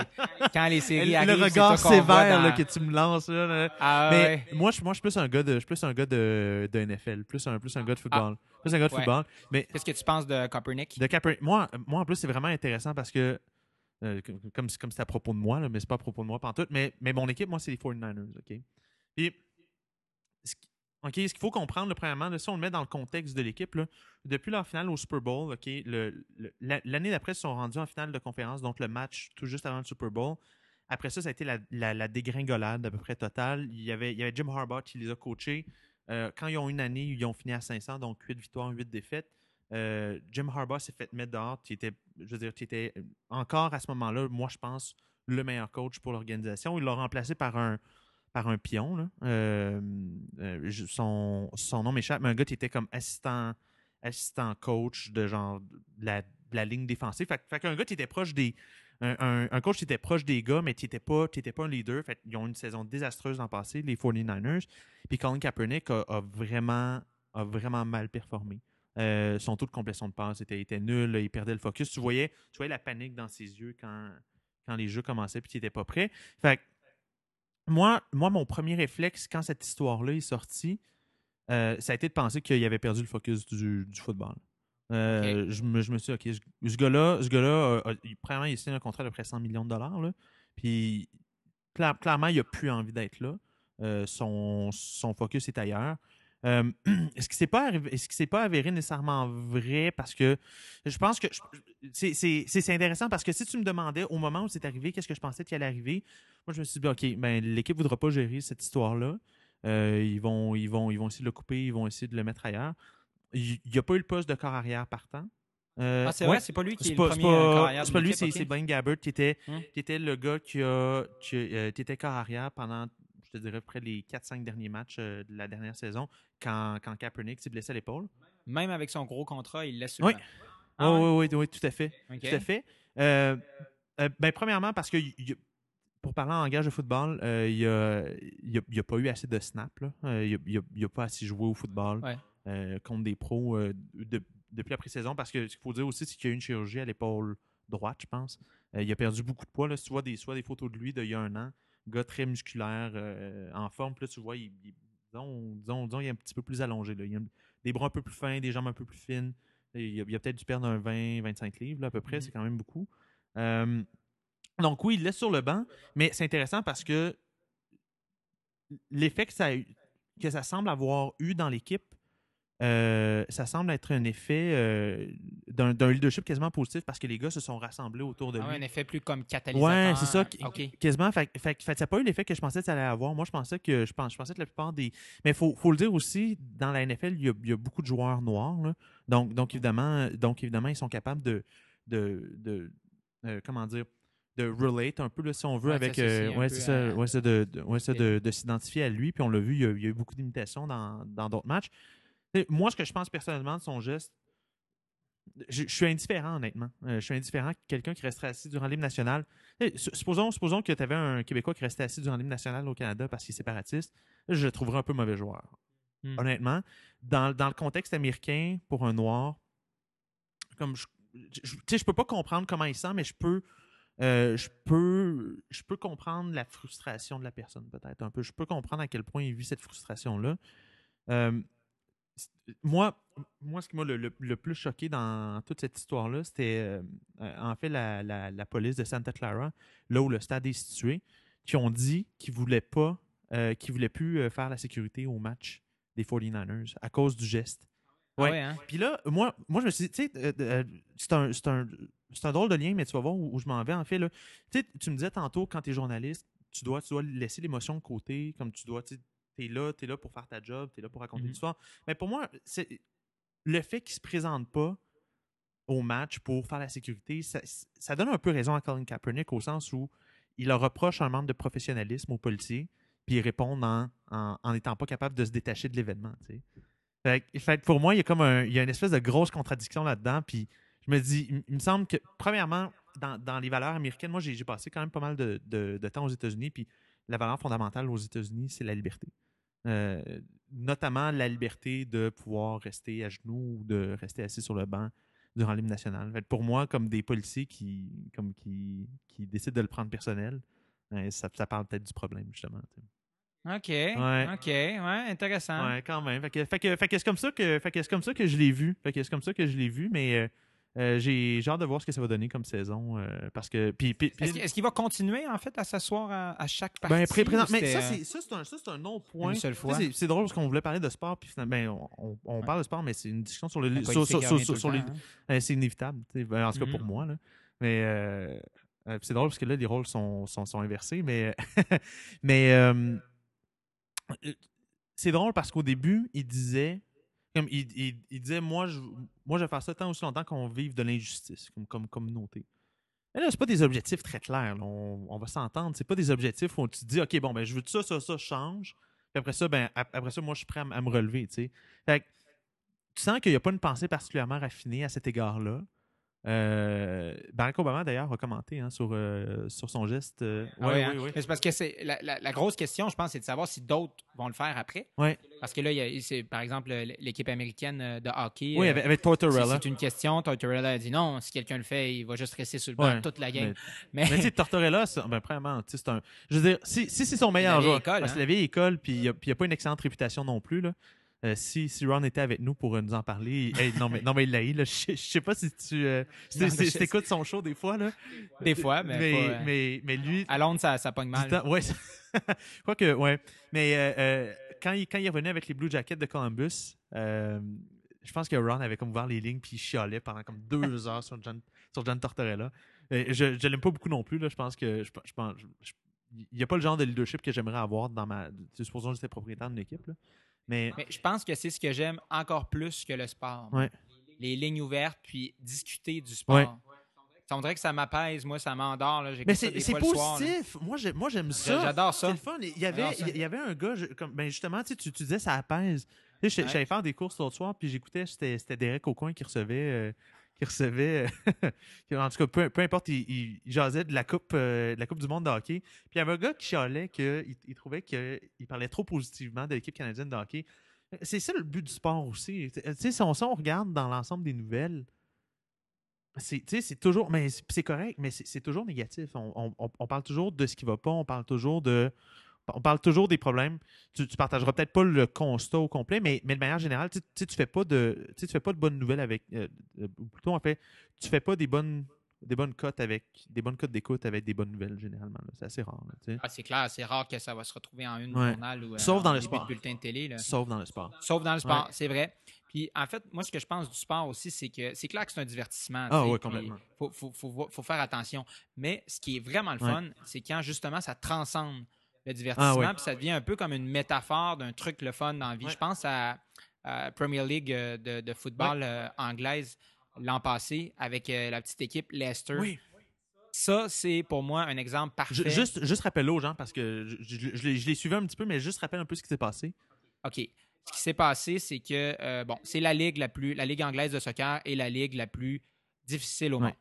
quand les <laughs> séries le arrivent, regard qu'on voit sévère dans- là, que tu me lances. Là, là. Ah, mais ouais. moi, je, moi, je suis plus un gars de, je suis plus un gars de, de NFL, plus un, plus un gars de football. plus un gars de Ah. Ouais. football. Mais Qu'est-ce que tu penses de Kaepernick? de Kaepernick, moi, moi, en plus, c'est vraiment intéressant parce que, euh, comme comme c'est à propos de moi, là, mais c'est pas à propos de moi pantoute, mais, mais mon équipe, moi, c'est les 49ers, OK? Puis, OK, ce qu'il faut comprendre, là, premièrement, là, si on le met dans le contexte de l'équipe, depuis leur finale au Super Bowl, l'année d'après, ils sont rendus en finale de conférence, donc le match tout juste avant le Super Bowl. Après ça, ça a été la, la- la dégringolade à peu près totale. Il y avait, il Jim Harbaugh qui les a coachés. Euh, quand ils ont une année, ils ont fini à 500, donc 8 victoires, 8 défaites. Euh, Jim Harbaugh s'est fait mettre dehors. Tu étais, je veux dire, tu étais encore à ce moment-là, moi, je pense, le meilleur coach pour l'organisation. Il l'a remplacé par un, par un pion. là. Euh, son, son nom m'échappe, mais un gars qui était comme assistant, assistant coach de genre de la, la ligne défensive. Fait, qu'un gars qui était proche des. Un, un- coach qui était proche des gars, mais qui n'était pas, pas un leader. Fait, ils ont une saison désastreuse l'an passé, les 49ers. Puis Colin Kaepernick a, vraiment, a vraiment mal performé. Euh, son taux de complétion de passe était, était nul, il perdait le focus. Tu voyais, tu voyais la panique dans ses yeux quand, quand les jeux commençaient puis qu'il n'était pas prêt. Fait que moi, moi, mon premier réflexe quand cette histoire-là est sortie, euh, ça a été de penser qu'il avait perdu le focus du, du football. Euh, je, me, je me suis dit, OK, ce, ce gars-là, ce gars-là, euh, il- premièrement, il signe un contrat de près 100 millions de dollars. Là, puis, cla- clairement, il n'a plus envie d'être là. Euh, son, son focus est ailleurs. Euh, <clears throat> est-ce que c'est pas est-ce que c'est pas avéré nécessairement vrai? Parce que je pense que c'est- intéressant parce que si tu me demandais au moment où c'est arrivé qu'est-ce que je pensais qu'il allait arriver moi je me suis dit ok ben l'équipe voudra pas gérer cette histoire là ils vont ils vont ils vont essayer de le couper ils vont essayer de le mettre ailleurs. Il n'y a pas eu le poste de corps arrière partant. Euh, Ah, c'est ouais, vrai, c'est pas lui qui est, c'est le premier c'est euh, pas- pas lui, c'est ok. c'est Blaine Gabbert qui était, Hmm. qui était le gars qui, a, qui, euh, qui était corps arrière pendant, te dirais, près les 4-5 derniers matchs euh, de la dernière saison quand, quand Kaepernick s'est blessé à l'épaule? Même avec son gros contrat, il laisse Oui. Ah oui, oui, oui, oui, tout à fait. Tout à fait. Euh, euh, ben, premièrement, parce que y- y- pour parler en langage de football, euh, il n'y a, il y a pas eu assez de snaps. Euh, Il n'y a, pas assez joué au football Ouais. euh, contre des pros euh, de- depuis la pré-saison. Parce que ce qu'il faut dire aussi, c'est qu'il y a eu une chirurgie à l'épaule droite, je pense. Euh, il a perdu beaucoup de poids. Là. Si tu vois des, soit des photos de lui d'il y a un an, gars très musculaire, euh, en forme, puis là, tu vois, il, il- disons, disons, disons, il est un petit peu plus allongé. Là. Il a des bras un peu plus fins, des jambes un peu plus fines. Il a, a peut-être dû perdre un 20-25 livres, là, à peu près. Mhm. C'est quand même beaucoup. Euh, donc, oui, il laisse sur le banc, mais c'est intéressant parce que l'effet que ça, a eu- que ça semble avoir eu dans l'équipe, euh, ça semble être un effet euh, d'un d'un leadership quasiment positif parce que les gars se sont rassemblés autour de Ah lui. un effet plus comme catalyseur. Ouais, c'est ça. Quasiment. Fait, fait, fait, ça n'a pas eu l'effet que je pensais que ça allait avoir. Moi, je pensais que je, pense, je pensais que la plupart des. Mais il faut, faut le dire aussi, dans la NFL, il y a, il y a beaucoup de joueurs noirs. là. Donc, donc, évidemment, donc, évidemment, ils sont capables de. de, de euh, comment dire de relate un peu, là, si on veut, Ouais, avec. euh, ouais, c'est ça. à- Ouais, c'est de, de- ouais, c'est de, de s'identifier à lui. Puis on l'a vu, il y, a, il y a eu beaucoup d'imitations dans dans d'autres matchs. Moi, ce que je pense personnellement de son geste, je, je suis indifférent, honnêtement. Euh, je suis indifférent que quelqu'un qui resterait assis durant l'hymne national. Su- Supposons, supposons que tu avais un Québécois qui restait assis durant l'hymne national au Canada parce qu'il est séparatiste. Je le trouverais un peu mauvais joueur. Hmm. Honnêtement, dans, dans le contexte américain, pour un Noir, comme je, je, je- tu sais, je peux pas comprendre comment il sent, mais je peux, euh, je peux, je peux comprendre la frustration de la personne, peut-être un peu. Je peux comprendre à quel point il vit cette frustration-là. Euh, moi, moi, ce qui m'a le, le- le plus choqué dans toute cette histoire-là, c'était euh, euh, en fait la, la- la police de Santa Clara, là où le stade est situé, qui ont dit qu'ils voulaient pas, euh, qu'ils voulaient plus euh, faire la sécurité au match des 49ers à cause du geste. Ah Ouais. hein? Puis là, moi, moi, je me suis dit, tu sais, euh, euh, c'est un, un, drôle de lien, mais tu vas voir où, où je m'en vais, en fait. Là. Tu sais, tu me disais tantôt, quand tu es journaliste, tu dois, tu dois laisser l'émotion de côté, comme tu dois, tu es là, tu es là pour faire ta job, tu es là pour raconter Mhm. l'histoire. Mais pour moi, c'est le fait qu'il se présente pas au match pour faire la sécurité, ça, ça donne un peu raison à Colin Kaepernick au sens où il leur reproche un manque de professionnalisme aux policiers, puis ils répondent en n'étant pas capable de se détacher de l'événement. Fait, pour moi, il y a comme un, il y a une espèce de grosse contradiction là-dedans. Puis je me dis, il, il me semble que, premièrement, dans, dans les valeurs américaines, moi, j'ai j'ai passé quand même pas mal de, de- de temps aux États-Unis. Puis la valeur fondamentale aux États-Unis, c'est la liberté. Euh, notamment la liberté de pouvoir rester à genoux ou de rester assis sur le banc durant l'hymne national. Fait pour moi, comme des policiers qui, comme qui, qui décident de le prendre personnel, euh, ça, ça parle peut-être du problème, justement. OK. Ouais. OK. Ouais, intéressant. Ouais, quand même. Fait que, fait que, fait que c'est comme ça que, fait que c'est comme ça que je l'ai vu. Fait que c'est comme ça que je l'ai vu, mais euh, euh, j'ai hâte de voir ce que ça va donner comme saison. euh, parce que. Puis, puis- puis- Est-ce qu'il va continuer, en fait, à s'asseoir à, à chaque partie? ben, pré- présent- ou mais c'était, ça, c'est ça, c'est un, ça, c'est un autre point. C'est drôle parce qu'on voulait parler de sport, puis finalement, ben, on, on- Ouais. parle de sport, mais c'est une discussion sur le. sur- hein. euh, c'est inévitable, ben, en tout cas pour Mhm. moi. Là. Mais c'est drôle parce que là, les rôles sont, sont, sont inversés. Mais, <laughs> mais c'est drôle parce qu'au début, il disait. Comme il, il- disait, moi je, moi, je vais faire ça tant aussi longtemps qu'on vive de l'injustice comme, comme communauté. Mais là, c'est pas des objectifs très clairs. On, on va s'entendre. C'est pas des objectifs où tu te dis, OK, bon, ben, je veux ça, ça, ça, change. Puis après ça, ben, ap- après ça, moi, je suis prêt à, me relever. Fait que tu sens qu'il n'y a pas une pensée particulièrement raffinée à cet égard-là. Euh, Barack Obama, d'ailleurs, a commenté hein, sur, euh, sur son geste. euh, Ah ouais, ouais, hein? Mais c'est parce que c'est la, la- la grosse question, je pense, c'est de savoir si d'autres vont le faire après. Ouais. Parce que là, il c'est par exemple l'équipe américaine euh, de hockey. Oui, avec, Tortorella. C'est une question. Tortorella a dit non, si quelqu'un le fait, il va juste rester sur le banc Ouais, toute la game. Mais, Mais, mais tu sais, <laughs> Tortorella, ben, c'est un. Je veux dire, si, si c'est son meilleur joueur, école, parce hein. que la vieille école, puis il n'y a pas une excellente réputation non plus, là. Euh, si, si Ron était avec nous pour euh, nous en parler, hey, non, mais, non, mais il l'a eu, là. Je je sais pas si tu euh, Non, si- je- t'écoutes son show des fois, là. des fois, mais, mais, pas, mais, mais lui, à Londres, ça, ça pogne mal. temps- ouais, crois <laughs> que, ouais. Mais quand, il, quand il revenu avec les Blue Jackets de Columbus, je pense que Ron avait comme ouvert les lignes puis il chialait pendant comme deux <laughs> heures sur John, sur John Tortorella. Je je l'aime pas beaucoup non plus. Là. Je pense que je, je pense, il n'y a pas le genre de leadership que j'aimerais avoir dans ma. Supposons que j'étais propriétaire d'une équipe. Là. Mais Mais je pense que c'est ce que j'aime encore plus que le sport. Ouais. Les lignes ouvertes, puis discuter du sport. Ouais. Ça, on dirait que ça m'apaise, moi, ça m'endort. Mais c'est c'est soir, positif. Moi, j'ai- moi, j'aime ça. J'adore C'est ça. le fun. Il y avait, il y avait un gars, je- comme, ben justement, tu, tu, disais ça apaise. Ouais. J'allais faire des courses l'autre soir, puis j'écoutais, c'était c'était Derek Aucoin qui recevait, euh, recevait, euh, <laughs> en tout cas, peu, peu importe, il, jasait de la coupe, euh, la coupe du monde de hockey. Puis il y avait un gars qui chialait qu'il il trouvait qu'il parlait trop positivement de l'équipe canadienne de hockey. C'est ça le but du sport aussi. Tu sais, si on, on regarde dans l'ensemble des nouvelles, c'est toujours mais c'est correct mais c'est toujours négatif on- on- on parle toujours de ce qui va pas on parle toujours de on parle toujours des problèmes tu, tu partageras peut-être pas le constat au complet mais, mais de manière générale tu fais pas de tu sais, tu fais pas de bonnes nouvelles avec euh, euh, ou plutôt en fait tu fais pas des bonnes des bonnes cotes avec des bonnes cotes d'écoute avec des bonnes nouvelles généralement c'est assez rare là. Ah, c'est clair, c'est rare que ça va se retrouver en une Ouais. journal ou euh, Sauf dans le sport. bulletin de télé. là. sauf dans le sport Sauf dans le sport, c'est vrai. Puis en fait, moi, ce que je pense du sport aussi, c'est que c'est clair que c'est un divertissement. Ah puis complètement. Faut, faut, faut, vo- faut faire attention. Mais ce qui est vraiment le fun, c'est quand justement ça transcende le divertissement, Ah ouais. puis ça devient un peu comme une métaphore d'un truc le fun dans la vie. Ouais. Je pense à, à Premier League euh, de, de football euh, anglaise l'an passé avec euh, la petite équipe Leicester. oui Ça, c'est pour moi un exemple parfait. Ju- juste juste rappelle aux gens parce que je, je, je suivi un petit peu mais juste rappelle un peu ce qui s'est passé OK. Ce qui s'est passé, c'est que euh, bon, c'est la ligue la plus, la ligue anglaise de soccer est la ligue la plus difficile au Ouais. monde.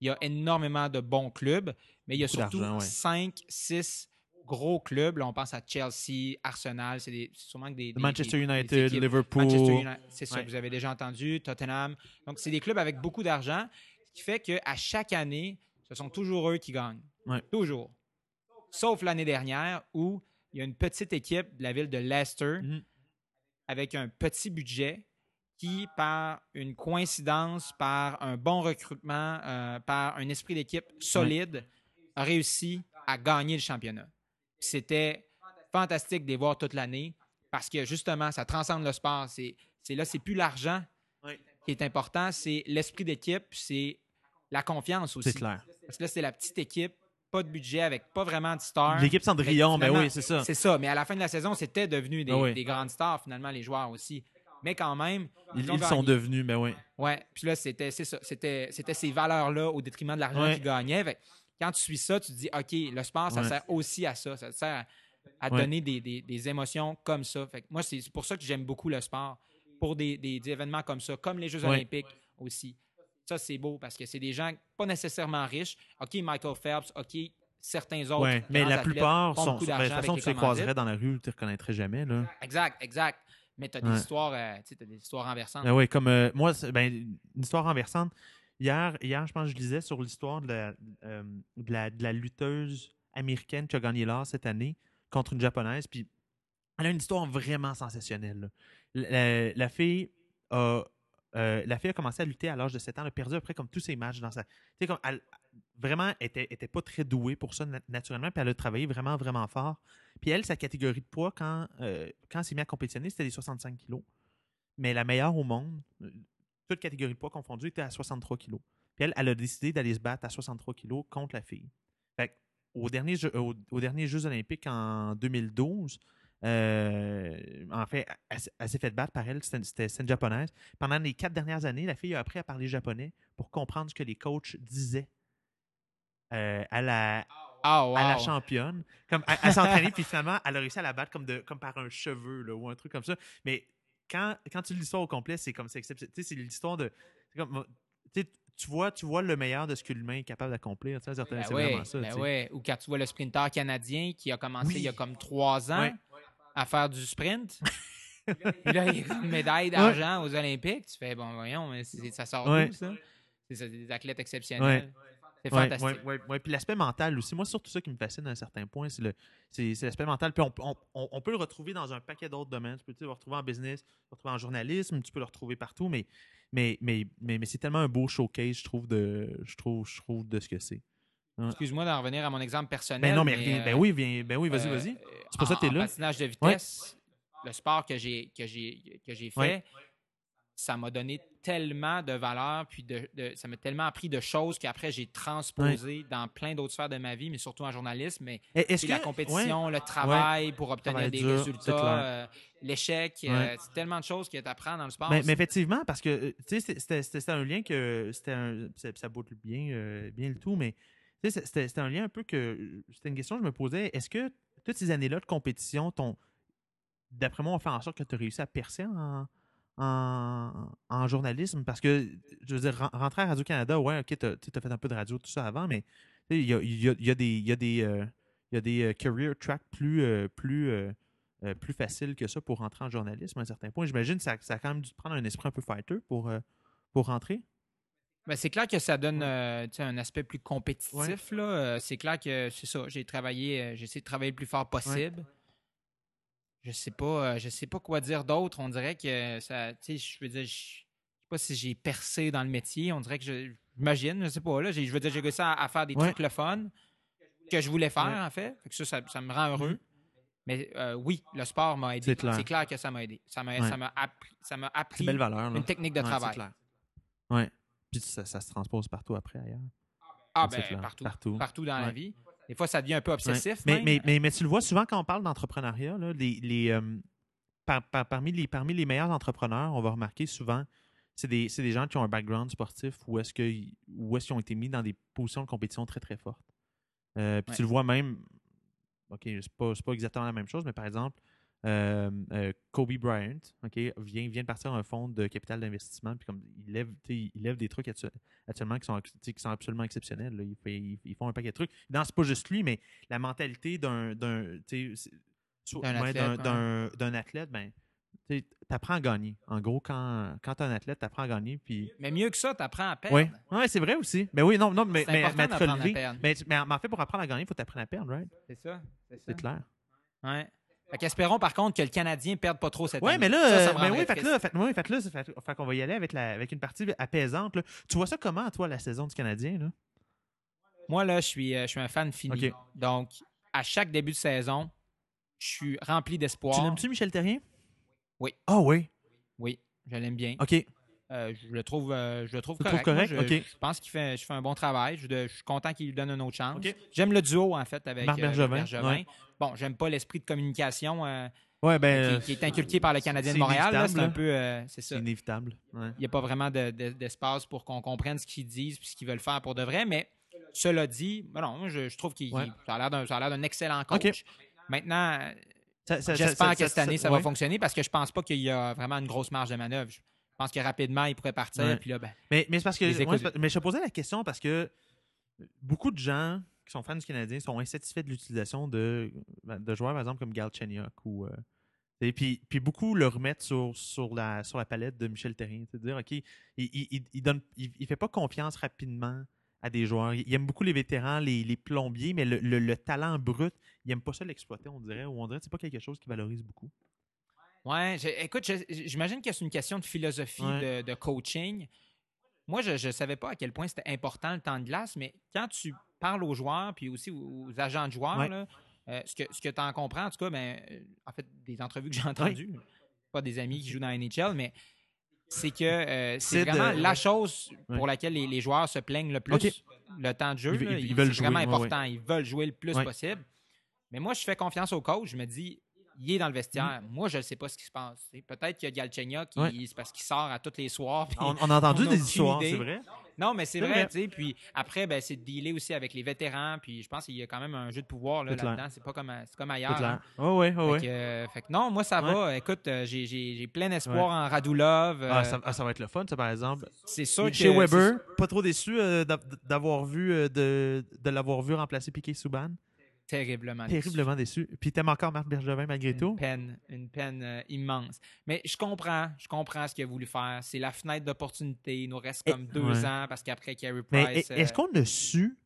Il y a énormément de bons clubs, mais il y a Beaucoup surtout ouais. 5, 6 gros clubs. Là, on pense à Chelsea, Arsenal, c'est des- sûrement que des, des- Manchester des- des United équipes- Liverpool Manchester United, c'est ça, Ouais. vous avez déjà entendu, Tottenham. Donc, c'est des clubs avec beaucoup d'argent, ce qui fait qu'à chaque année, ce sont toujours eux qui gagnent. Ouais. Toujours. Sauf l'année dernière où il y a une petite équipe de la ville de Leicester Mhm. avec un petit budget qui, par une coïncidence, par un bon recrutement, euh, par un esprit d'équipe solide, a réussi à gagner le championnat. C'était fantastique de les voir toute l'année parce que justement, ça transcende le sport. C'est là, c'est plus l'argent qui est important, c'est l'esprit d'équipe, c'est la confiance aussi. c'est clair Parce que là, c'est la petite équipe, pas de budget, avec pas vraiment de stars. l'équipe Cendrillon Mais finalement, oui c'est ça C'est ça, mais à la fin de la saison, c'était devenu des, oui. des grandes stars, finalement, les joueurs aussi. Mais quand même, ils, ont ils sont devenus mais oui Ouais, puis là, c'était ça. C'était, ces valeurs-là au détriment de l'argent qu'ils gagnaient. Fait quand tu suis ça, tu te dis, OK, le sport, ça Ouais. sert aussi à ça. Ça sert à, à Ouais. donner des, des- des émotions comme ça. Fait que moi, c'est pour ça que j'aime beaucoup le sport. Pour des, des- événements comme ça, comme les Jeux Ouais. Olympiques aussi. Ça, c'est beau parce que c'est des gens pas nécessairement riches. OK, Michael Phelps, OK, certains autres. Mais la plupart sont. ben, de toute façon, tu les croiserais dans la rue, tu les reconnaîtrais jamais. Là. Exact, exact. Mais tu as des Ouais. histoires, euh, t'as des histoires renversantes. Ah oui, comme euh, moi, ben, une histoire renversante. Hier, hier, je pense que je lisais sur l'histoire de la, euh, de, la, de la lutteuse américaine qui a gagné l'or cette année contre une japonaise. Puis elle a une histoire vraiment sensationnelle. La, fille a. euh, la fille a commencé à lutter à l'âge de 7 ans. Elle a perdu après comme tous ses matchs dans sa. Elle vraiment était, était pas très douée pour ça na- naturellement. Puis elle a travaillé vraiment, vraiment fort. Puis elle, sa catégorie de poids, quand, euh, quand elle s'est mise à compétitionner, c'était les 65 kilos. Mais la meilleure au monde, toute catégorie de poids confondue, était à 63 kilos. Puis elle, elle a décidé d'aller se battre à 63 kilos contre la fille. Fait au dernier Jeux, au, olympiques en 2012, euh, en fait, elle, s'est fait battre par elle, c'était une japonaise. Pendant les quatre dernières années, la fille a appris à parler japonais pour comprendre ce que les coachs disaient euh, à la, Ah, wow. à la championne. Comme, elle, elle s'entraînait, puis finalement, elle a réussi à la battre comme, de, comme par un cheveu là, ou un truc comme ça. Mais quand, quand tu lis l'histoire au complet, c'est comme c'est exceptionnel. Tu sais, c'est l'histoire de. comme, tu vois, tu vois le meilleur de ce que l'humain est capable d'accomplir. Ben c'est ouais, vraiment ça. ben ouais. Ou quand tu vois le sprinter canadien qui a commencé Oui. il y a comme trois ans Ouais. à faire du sprint. <laughs> Puis là, il y a comme médaille d'argent aux Olympiques. Tu fais, bon, voyons, mais ça sort d'où, ça? C'est ça, des athlètes exceptionnels. C'est Ouais, fantastique. ouais, ouais, ouais. Puis l'aspect mental aussi. Moi, c'est surtout ça qui me fascine à un certain point. C'est le- c'est c'est l'aspect mental. Puis on, on- on- on peut le retrouver dans un paquet d'autres domaines. Tu peux tu sais, le retrouver en business, tu le retrouver en journalisme, tu peux le retrouver partout. Mais, mais, mais, mais, mais c'est tellement un beau showcase, je trouve, de, je trouve, je trouve de ce que c'est. Excuse-moi d'en revenir à mon exemple personnel. Ben non, mais, rien- euh, ben oui, viens, ben oui, vas-y, euh, vas-y. C'est pour ça que en- t'es en là. patinage de vitesse, le sport que j'ai que j'ai que j'ai fait, Ouais. Ça m'a donné tellement de valeur, puis de, de- ça m'a tellement appris de choses qu'après j'ai transposé dans plein d'autres sphères de ma vie, mais surtout en journalisme. Mais Est-ce que la compétition, le travail pour obtenir Travail des dur, résultats, euh, l'échec, euh, c'est tellement de choses que tu apprends dans le sport. Mais, mais effectivement, parce que euh, c'était- un lien que c'était ça, boucle bien, euh, bien le tout, mais c'était un lien un peu que c'était une question que je me posais. Est-ce que toutes ces années-là de compétition, d'après moi, ont fait en sorte que tu as réussi à percer en, en, en journalisme? Parce que, je veux dire, ren- rentrer à Radio-Canada, ouais, ok, tu as, fait un peu de radio, tout ça avant, mais il y a, y a- il y a des, y a des, euh, y a des euh, career tracks plus, euh, plus, plus faciles que ça pour rentrer en journalisme à un certain point. J'imagine que ça, ça a quand même dû te prendre un esprit un peu fighter pour, pour rentrer. Ben, c'est clair que ça donne un aspect plus compétitif. là. C'est clair que c'est ça. J'ai travaillé, j'ai essayé de travailler le plus fort possible. Je sais pas, euh, je sais pas quoi dire d'autre. On dirait que ça, tu sais, je veux dire, je sais pas si j'ai percé dans le métier. On dirait que je, j'imagine, je sais pas là. Je veux dire, j'ai réussi à, à faire des Ouais. trucs le fun que je voulais faire Ouais. en fait. Fait que ça, ça, ça me rend heureux. Mhm. Mais euh, oui, le sport m'a aidé. C'est clair. Que ça m'a aidé. Ça m'a, Ouais. ça m'a appris, ça m'a appris belle valeur. Une technique de travail. Ouais. Puis ça, ça se transpose partout après ailleurs. Ah ben partout, Partout. partout dans la vie. Des fois, ça devient un peu obsessif. Ouais. Mais, même. mais, mais, mais tu le vois souvent quand on parle d'entrepreneuriat, là, les, les, euh, par- par- parmi, les, parmi les meilleurs entrepreneurs, on va remarquer souvent, c'est des, gens qui ont un background sportif ou est-ce qu'ils est ont été mis dans des positions de compétition très, très fortes. Euh, Puis Ouais. tu le vois même, OK, c'est pas, c'est pas exactement la même chose, mais par exemple, euh, euh, Kobe Bryant ok, vient, vient de partir un fonds de capital d'investissement, puis comme il lève, tu il lève des trucs actu- actuellement qui sont, tu qui sont absolument exceptionnels. là. Il fait- ils, ils font un paquet de trucs. Non, c'est pas juste lui, mais la mentalité d'un d'un tu ouais, athlète, ben, tu apprends à gagner. En gros, quand, quand tu es un athlète, tu apprends à gagner. Puis... Mais mieux que ça, tu apprends à perdre. Oui, ouais, c'est vrai aussi. Mais oui, non, non mais, mais, mais te à. Mais, mais en fait, pour apprendre à gagner, il faut t'apprendre à perdre, right? C'est ça. C'est ça. C'est clair. Ouais. Fait qu'espérons par contre que le Canadien ne perde pas trop cette Oui, année. mais là, Ça, ça euh, rendrait oui, fait que là, fait, oui, fait là, fait, fait qu'on va y aller avec, la, avec une partie apaisante. là. Tu vois ça comment, toi, la saison du Canadien? Là? Moi, là, je suis, euh, je suis un fan fini. Donc, à chaque début de saison, je suis rempli d'espoir. Tu l'aimes-tu, Michel Terrien? Oui. Ah oui? Oui, je l'aime bien. OK. Euh, je le trouve, euh, je le trouve correct. Moi, correct? je, pense qu'il fait, je fais un bon travail. Je, je suis content qu'il lui donne une autre chance. OK. J'aime le duo, en fait, avec Marc euh, Bergevin, ouais. Bon, j'aime pas l'esprit de communication euh, Ouais, ben. qui, qui est inculqué par le Canadien de Montréal. C'est inévitable, un peu. euh, c'est ça. Inévitable. Ouais. Il n'y a pas vraiment de- de- d'espace pour qu'on comprenne ce qu'ils disent et ce qu'ils veulent faire pour de vrai. Mais cela dit, ben non, je, je trouve qu'il Ouais. a l'air d'un excellent coach. Maintenant, j'espère que cette année, ça, va fonctionner parce que je pense pas qu'il y a vraiment une grosse marge de manœuvre. Je pense que rapidement, il pourrait partir. Ouais. Puis là, ben, Mais, mais c'est parce que. Mais je te posais la question parce que beaucoup de gens qui sont fans du Canadien sont insatisfaits de l'utilisation de, ben, de joueurs, par exemple, comme Galchenyuk ou. euh, et puis, puis beaucoup le remettent sur, sur, la, sur la palette de Michel Terrien. C'est-à-dire, OK, il, il, il, il donne, il, il fait pas confiance rapidement à des joueurs. Il, aime beaucoup les vétérans, les, les plombiers, mais le, le- le talent brut, il aime pas ça l'exploiter, on dirait, ou on dirait que c'est pas quelque chose qu'il valorise beaucoup. Ouais, je- écoute, j'imagine que c'est une question de philosophie Ouais. de, de coaching. Moi, je ne savais pas à quel point c'était important le temps de glace, mais quand tu parles aux joueurs, puis aussi aux, agents de joueurs, Ouais. là, euh, ce que, ce que tu en comprends, en tout cas, ben, euh, en fait, des entrevues que j'ai entendues, pas des amis qui jouent dans la NHL, mais c'est que euh, c'est de- vraiment la chose pour laquelle les, les joueurs se plaignent le plus. Le temps de jeu, Ils- veulent c'est vraiment jouer, ouais, important. Ils veulent jouer le plus possible. Mais moi, je fais confiance au coach. Je me dis, il est dans le vestiaire. Moi, je ne sais pas ce qui se passe. Peut-être que Galchenyuk, il- Mm. Ouais. c'est parce qu'il sort à tous les soirs. On, on a entendu on a des histoires, c'est vrai? Non, mais c'est vrai, vrai. tu sais. Puis après, ben, c'est de dealer aussi avec les vétérans. Puis je pense qu'il y a quand même un jeu de pouvoir là, C'est là-dedans. Pas comme, à- comme ailleurs. hein. Oh, oh, Fait, que, euh, fait que non, moi, ça Ouais. va. Écoute, euh, j'ai- plein d'espoir en Radulov. Ah, euh, ça, ah, ça va être le fun, ça, par exemple. c'est sûr que. Chez Weber, pas trop déçu d'a- d'avoir vu de, de l'avoir vu remplacer Piquet Souban. Terriblement. déçu. Terriblement déçu. Puis t'aimes encore Marc Bergevin malgré Une tout? peine, une peine euh, immense. Mais je comprends, je comprends ce qu'il a voulu faire. C'est la fenêtre d'opportunité. Il nous reste Et- comme deux ouais. ans parce qu'après Carey Price. est- est-ce euh, qu'on a su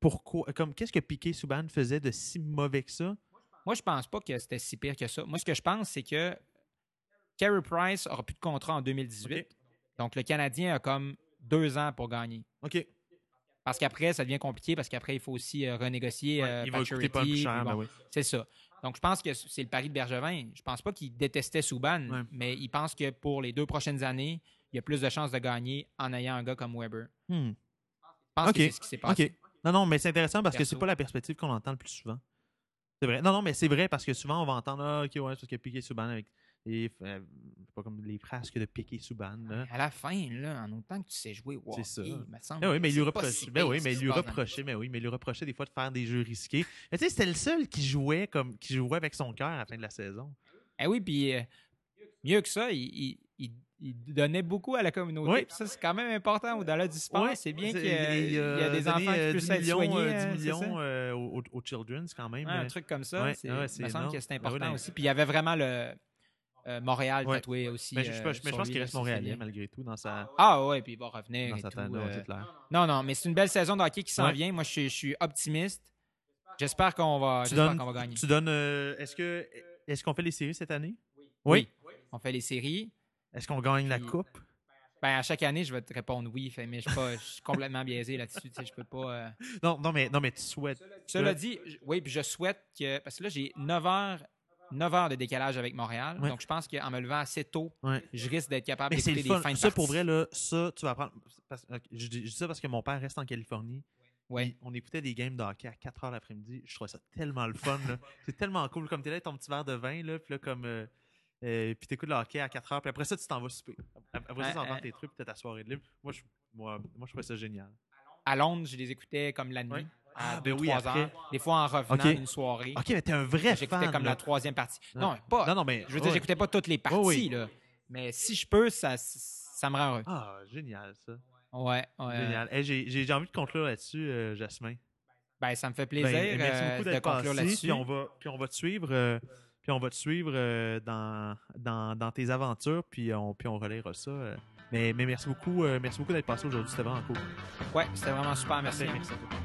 pourquoi, comme qu'est-ce que Piquet Souban faisait de si mauvais que ça? Moi, je pense pas que c'était si pire que ça. Moi, ce que je pense, c'est que Carey Price aura plus de contrat en 2018. Ok. Donc, le Canadien a comme deux ans pour gagner. OK. Parce qu'après, ça devient compliqué parce qu'après, il faut aussi euh, renégocier Ouais, euh, il va pas plus cher, bon, ben oui. C'est ça. Donc, je pense que c'est le pari de Bergevin. Je pense pas qu'il détestait Souban, Ouais. mais il pense que pour les deux prochaines années, il y a plus de chances de gagner en ayant un gars comme Weber. Hmm. Je pense que c'est ce qui s'est passé. Non, non, mais c'est intéressant parce que Perso. c'est pas la perspective qu'on entend le plus souvent. C'est vrai. Non, non, mais c'est vrai parce que souvent on va entendre ah, OK, ouais, parce que Piquet Souban avec. Et, euh, pas comme les frasques de Piquet Souban. Là. À la fin, là, en autant que tu sais jouer, wow, C'est ça. il me semble Ben oui, mais il lui reprochait. si Ben pire oui, mais il lui reprochait, mais oui, mais il lui reprochait des fois de faire des jeux risqués. Mais tu sais, c'était le seul qui jouait comme qui jouait avec son cœur à la fin de la saison. Eh oui, puis euh, mieux que ça, il, il- il- il donnait beaucoup à la communauté. Oui. Ça, c'est quand même important au-delà du sport. Ouais, c'est bien qu'il y, ait- il, il y a euh, des donné, enfants qui euh, puissent 10 être millions, soignés. euh, hein, 10 c'est ça? millions euh, aux, Children's quand même. Ouais, un euh, truc comme ça. ouais, c'est- ouais, il c'est me semble que c'est Ben oui, important ben- aussi. Puis il y avait vraiment le. Euh, Montréal Ouais. tatoué aussi. Mais je, je- euh, je- mais je pense qu'il reste bien. malgré tout dans sa, Ah ouais, puis il va revenir. dans et sa tout, tête, ouais, euh. Non, non, mais c'est une belle saison de hockey qui s'en Ouais. vient. Moi, je suis, je suis optimiste. J'espère qu'on va, va gagner. tu donnes euh, est-ce que est-ce qu'on fait les séries cette année? Oui. On fait les séries. Est-ce qu'on gagne la coupe? Ben, à chaque année, je vais te répondre oui, fait, mais je suis, pas, je suis complètement biaisé là-dessus. tu sais, Je peux pas. euh. Non, non, mais, non, mais tu souhaites. Cela dit, je- oui, puis je souhaite que. Parce que là, j'ai 9 heures, 9 heures de décalage avec Montréal. Ouais. Donc, je pense qu'en me levant assez tôt, Ouais. je risque d'être capable d'écouter des fins de Ça, pour partie. vrai, là, ça, tu vas ok, je, dis, ça parce que mon père reste en Californie. Ouais. On écoutait des games de hockey à 4 h l'après-midi. Je trouvais ça tellement le fun. <laughs> C'est tellement cool. Comme tu es là, ton petit verre de vin, là, puis là, comme. Euh, euh, puis t'écoutes le hockey à 4 h, puis après ça, tu t'en vas souper. Après ça, tu ouais. tes trucs, puis t'as ta soirée de libre. Moi, je, moi, moi, je trouvais ça génial. À Londres, je les écoutais comme la nuit. À Ah, deux, ben oui, trois après. heures. Des fois en revenant Ok. d'une soirée. Ok, mais t'es un vrai J'écoutais fan. comme là. la troisième partie. Non. Non, pas. Non, non, mais. Je veux dire, j'écoutais pas toutes les parties, oui. là. Mais si je peux, ça, ça me rend heureux. Ah, génial, ça. Ouais, ouais. Génial. Hey, j'ai, j'ai envie de conclure là-dessus, euh, Jasmin. Ben, ça me fait Ben, plaisir merci euh, beaucoup de d'être conclure là-dessus. Puis on va, puis on va te suivre, euh, puis on va te suivre euh, dans, dans, dans tes aventures, puis on, puis on relèvera ça. euh. Mais, mais merci beaucoup, euh, merci beaucoup d'être passé aujourd'hui. C'était vraiment cool. Ouais, c'était vraiment super. Merci. merci toi.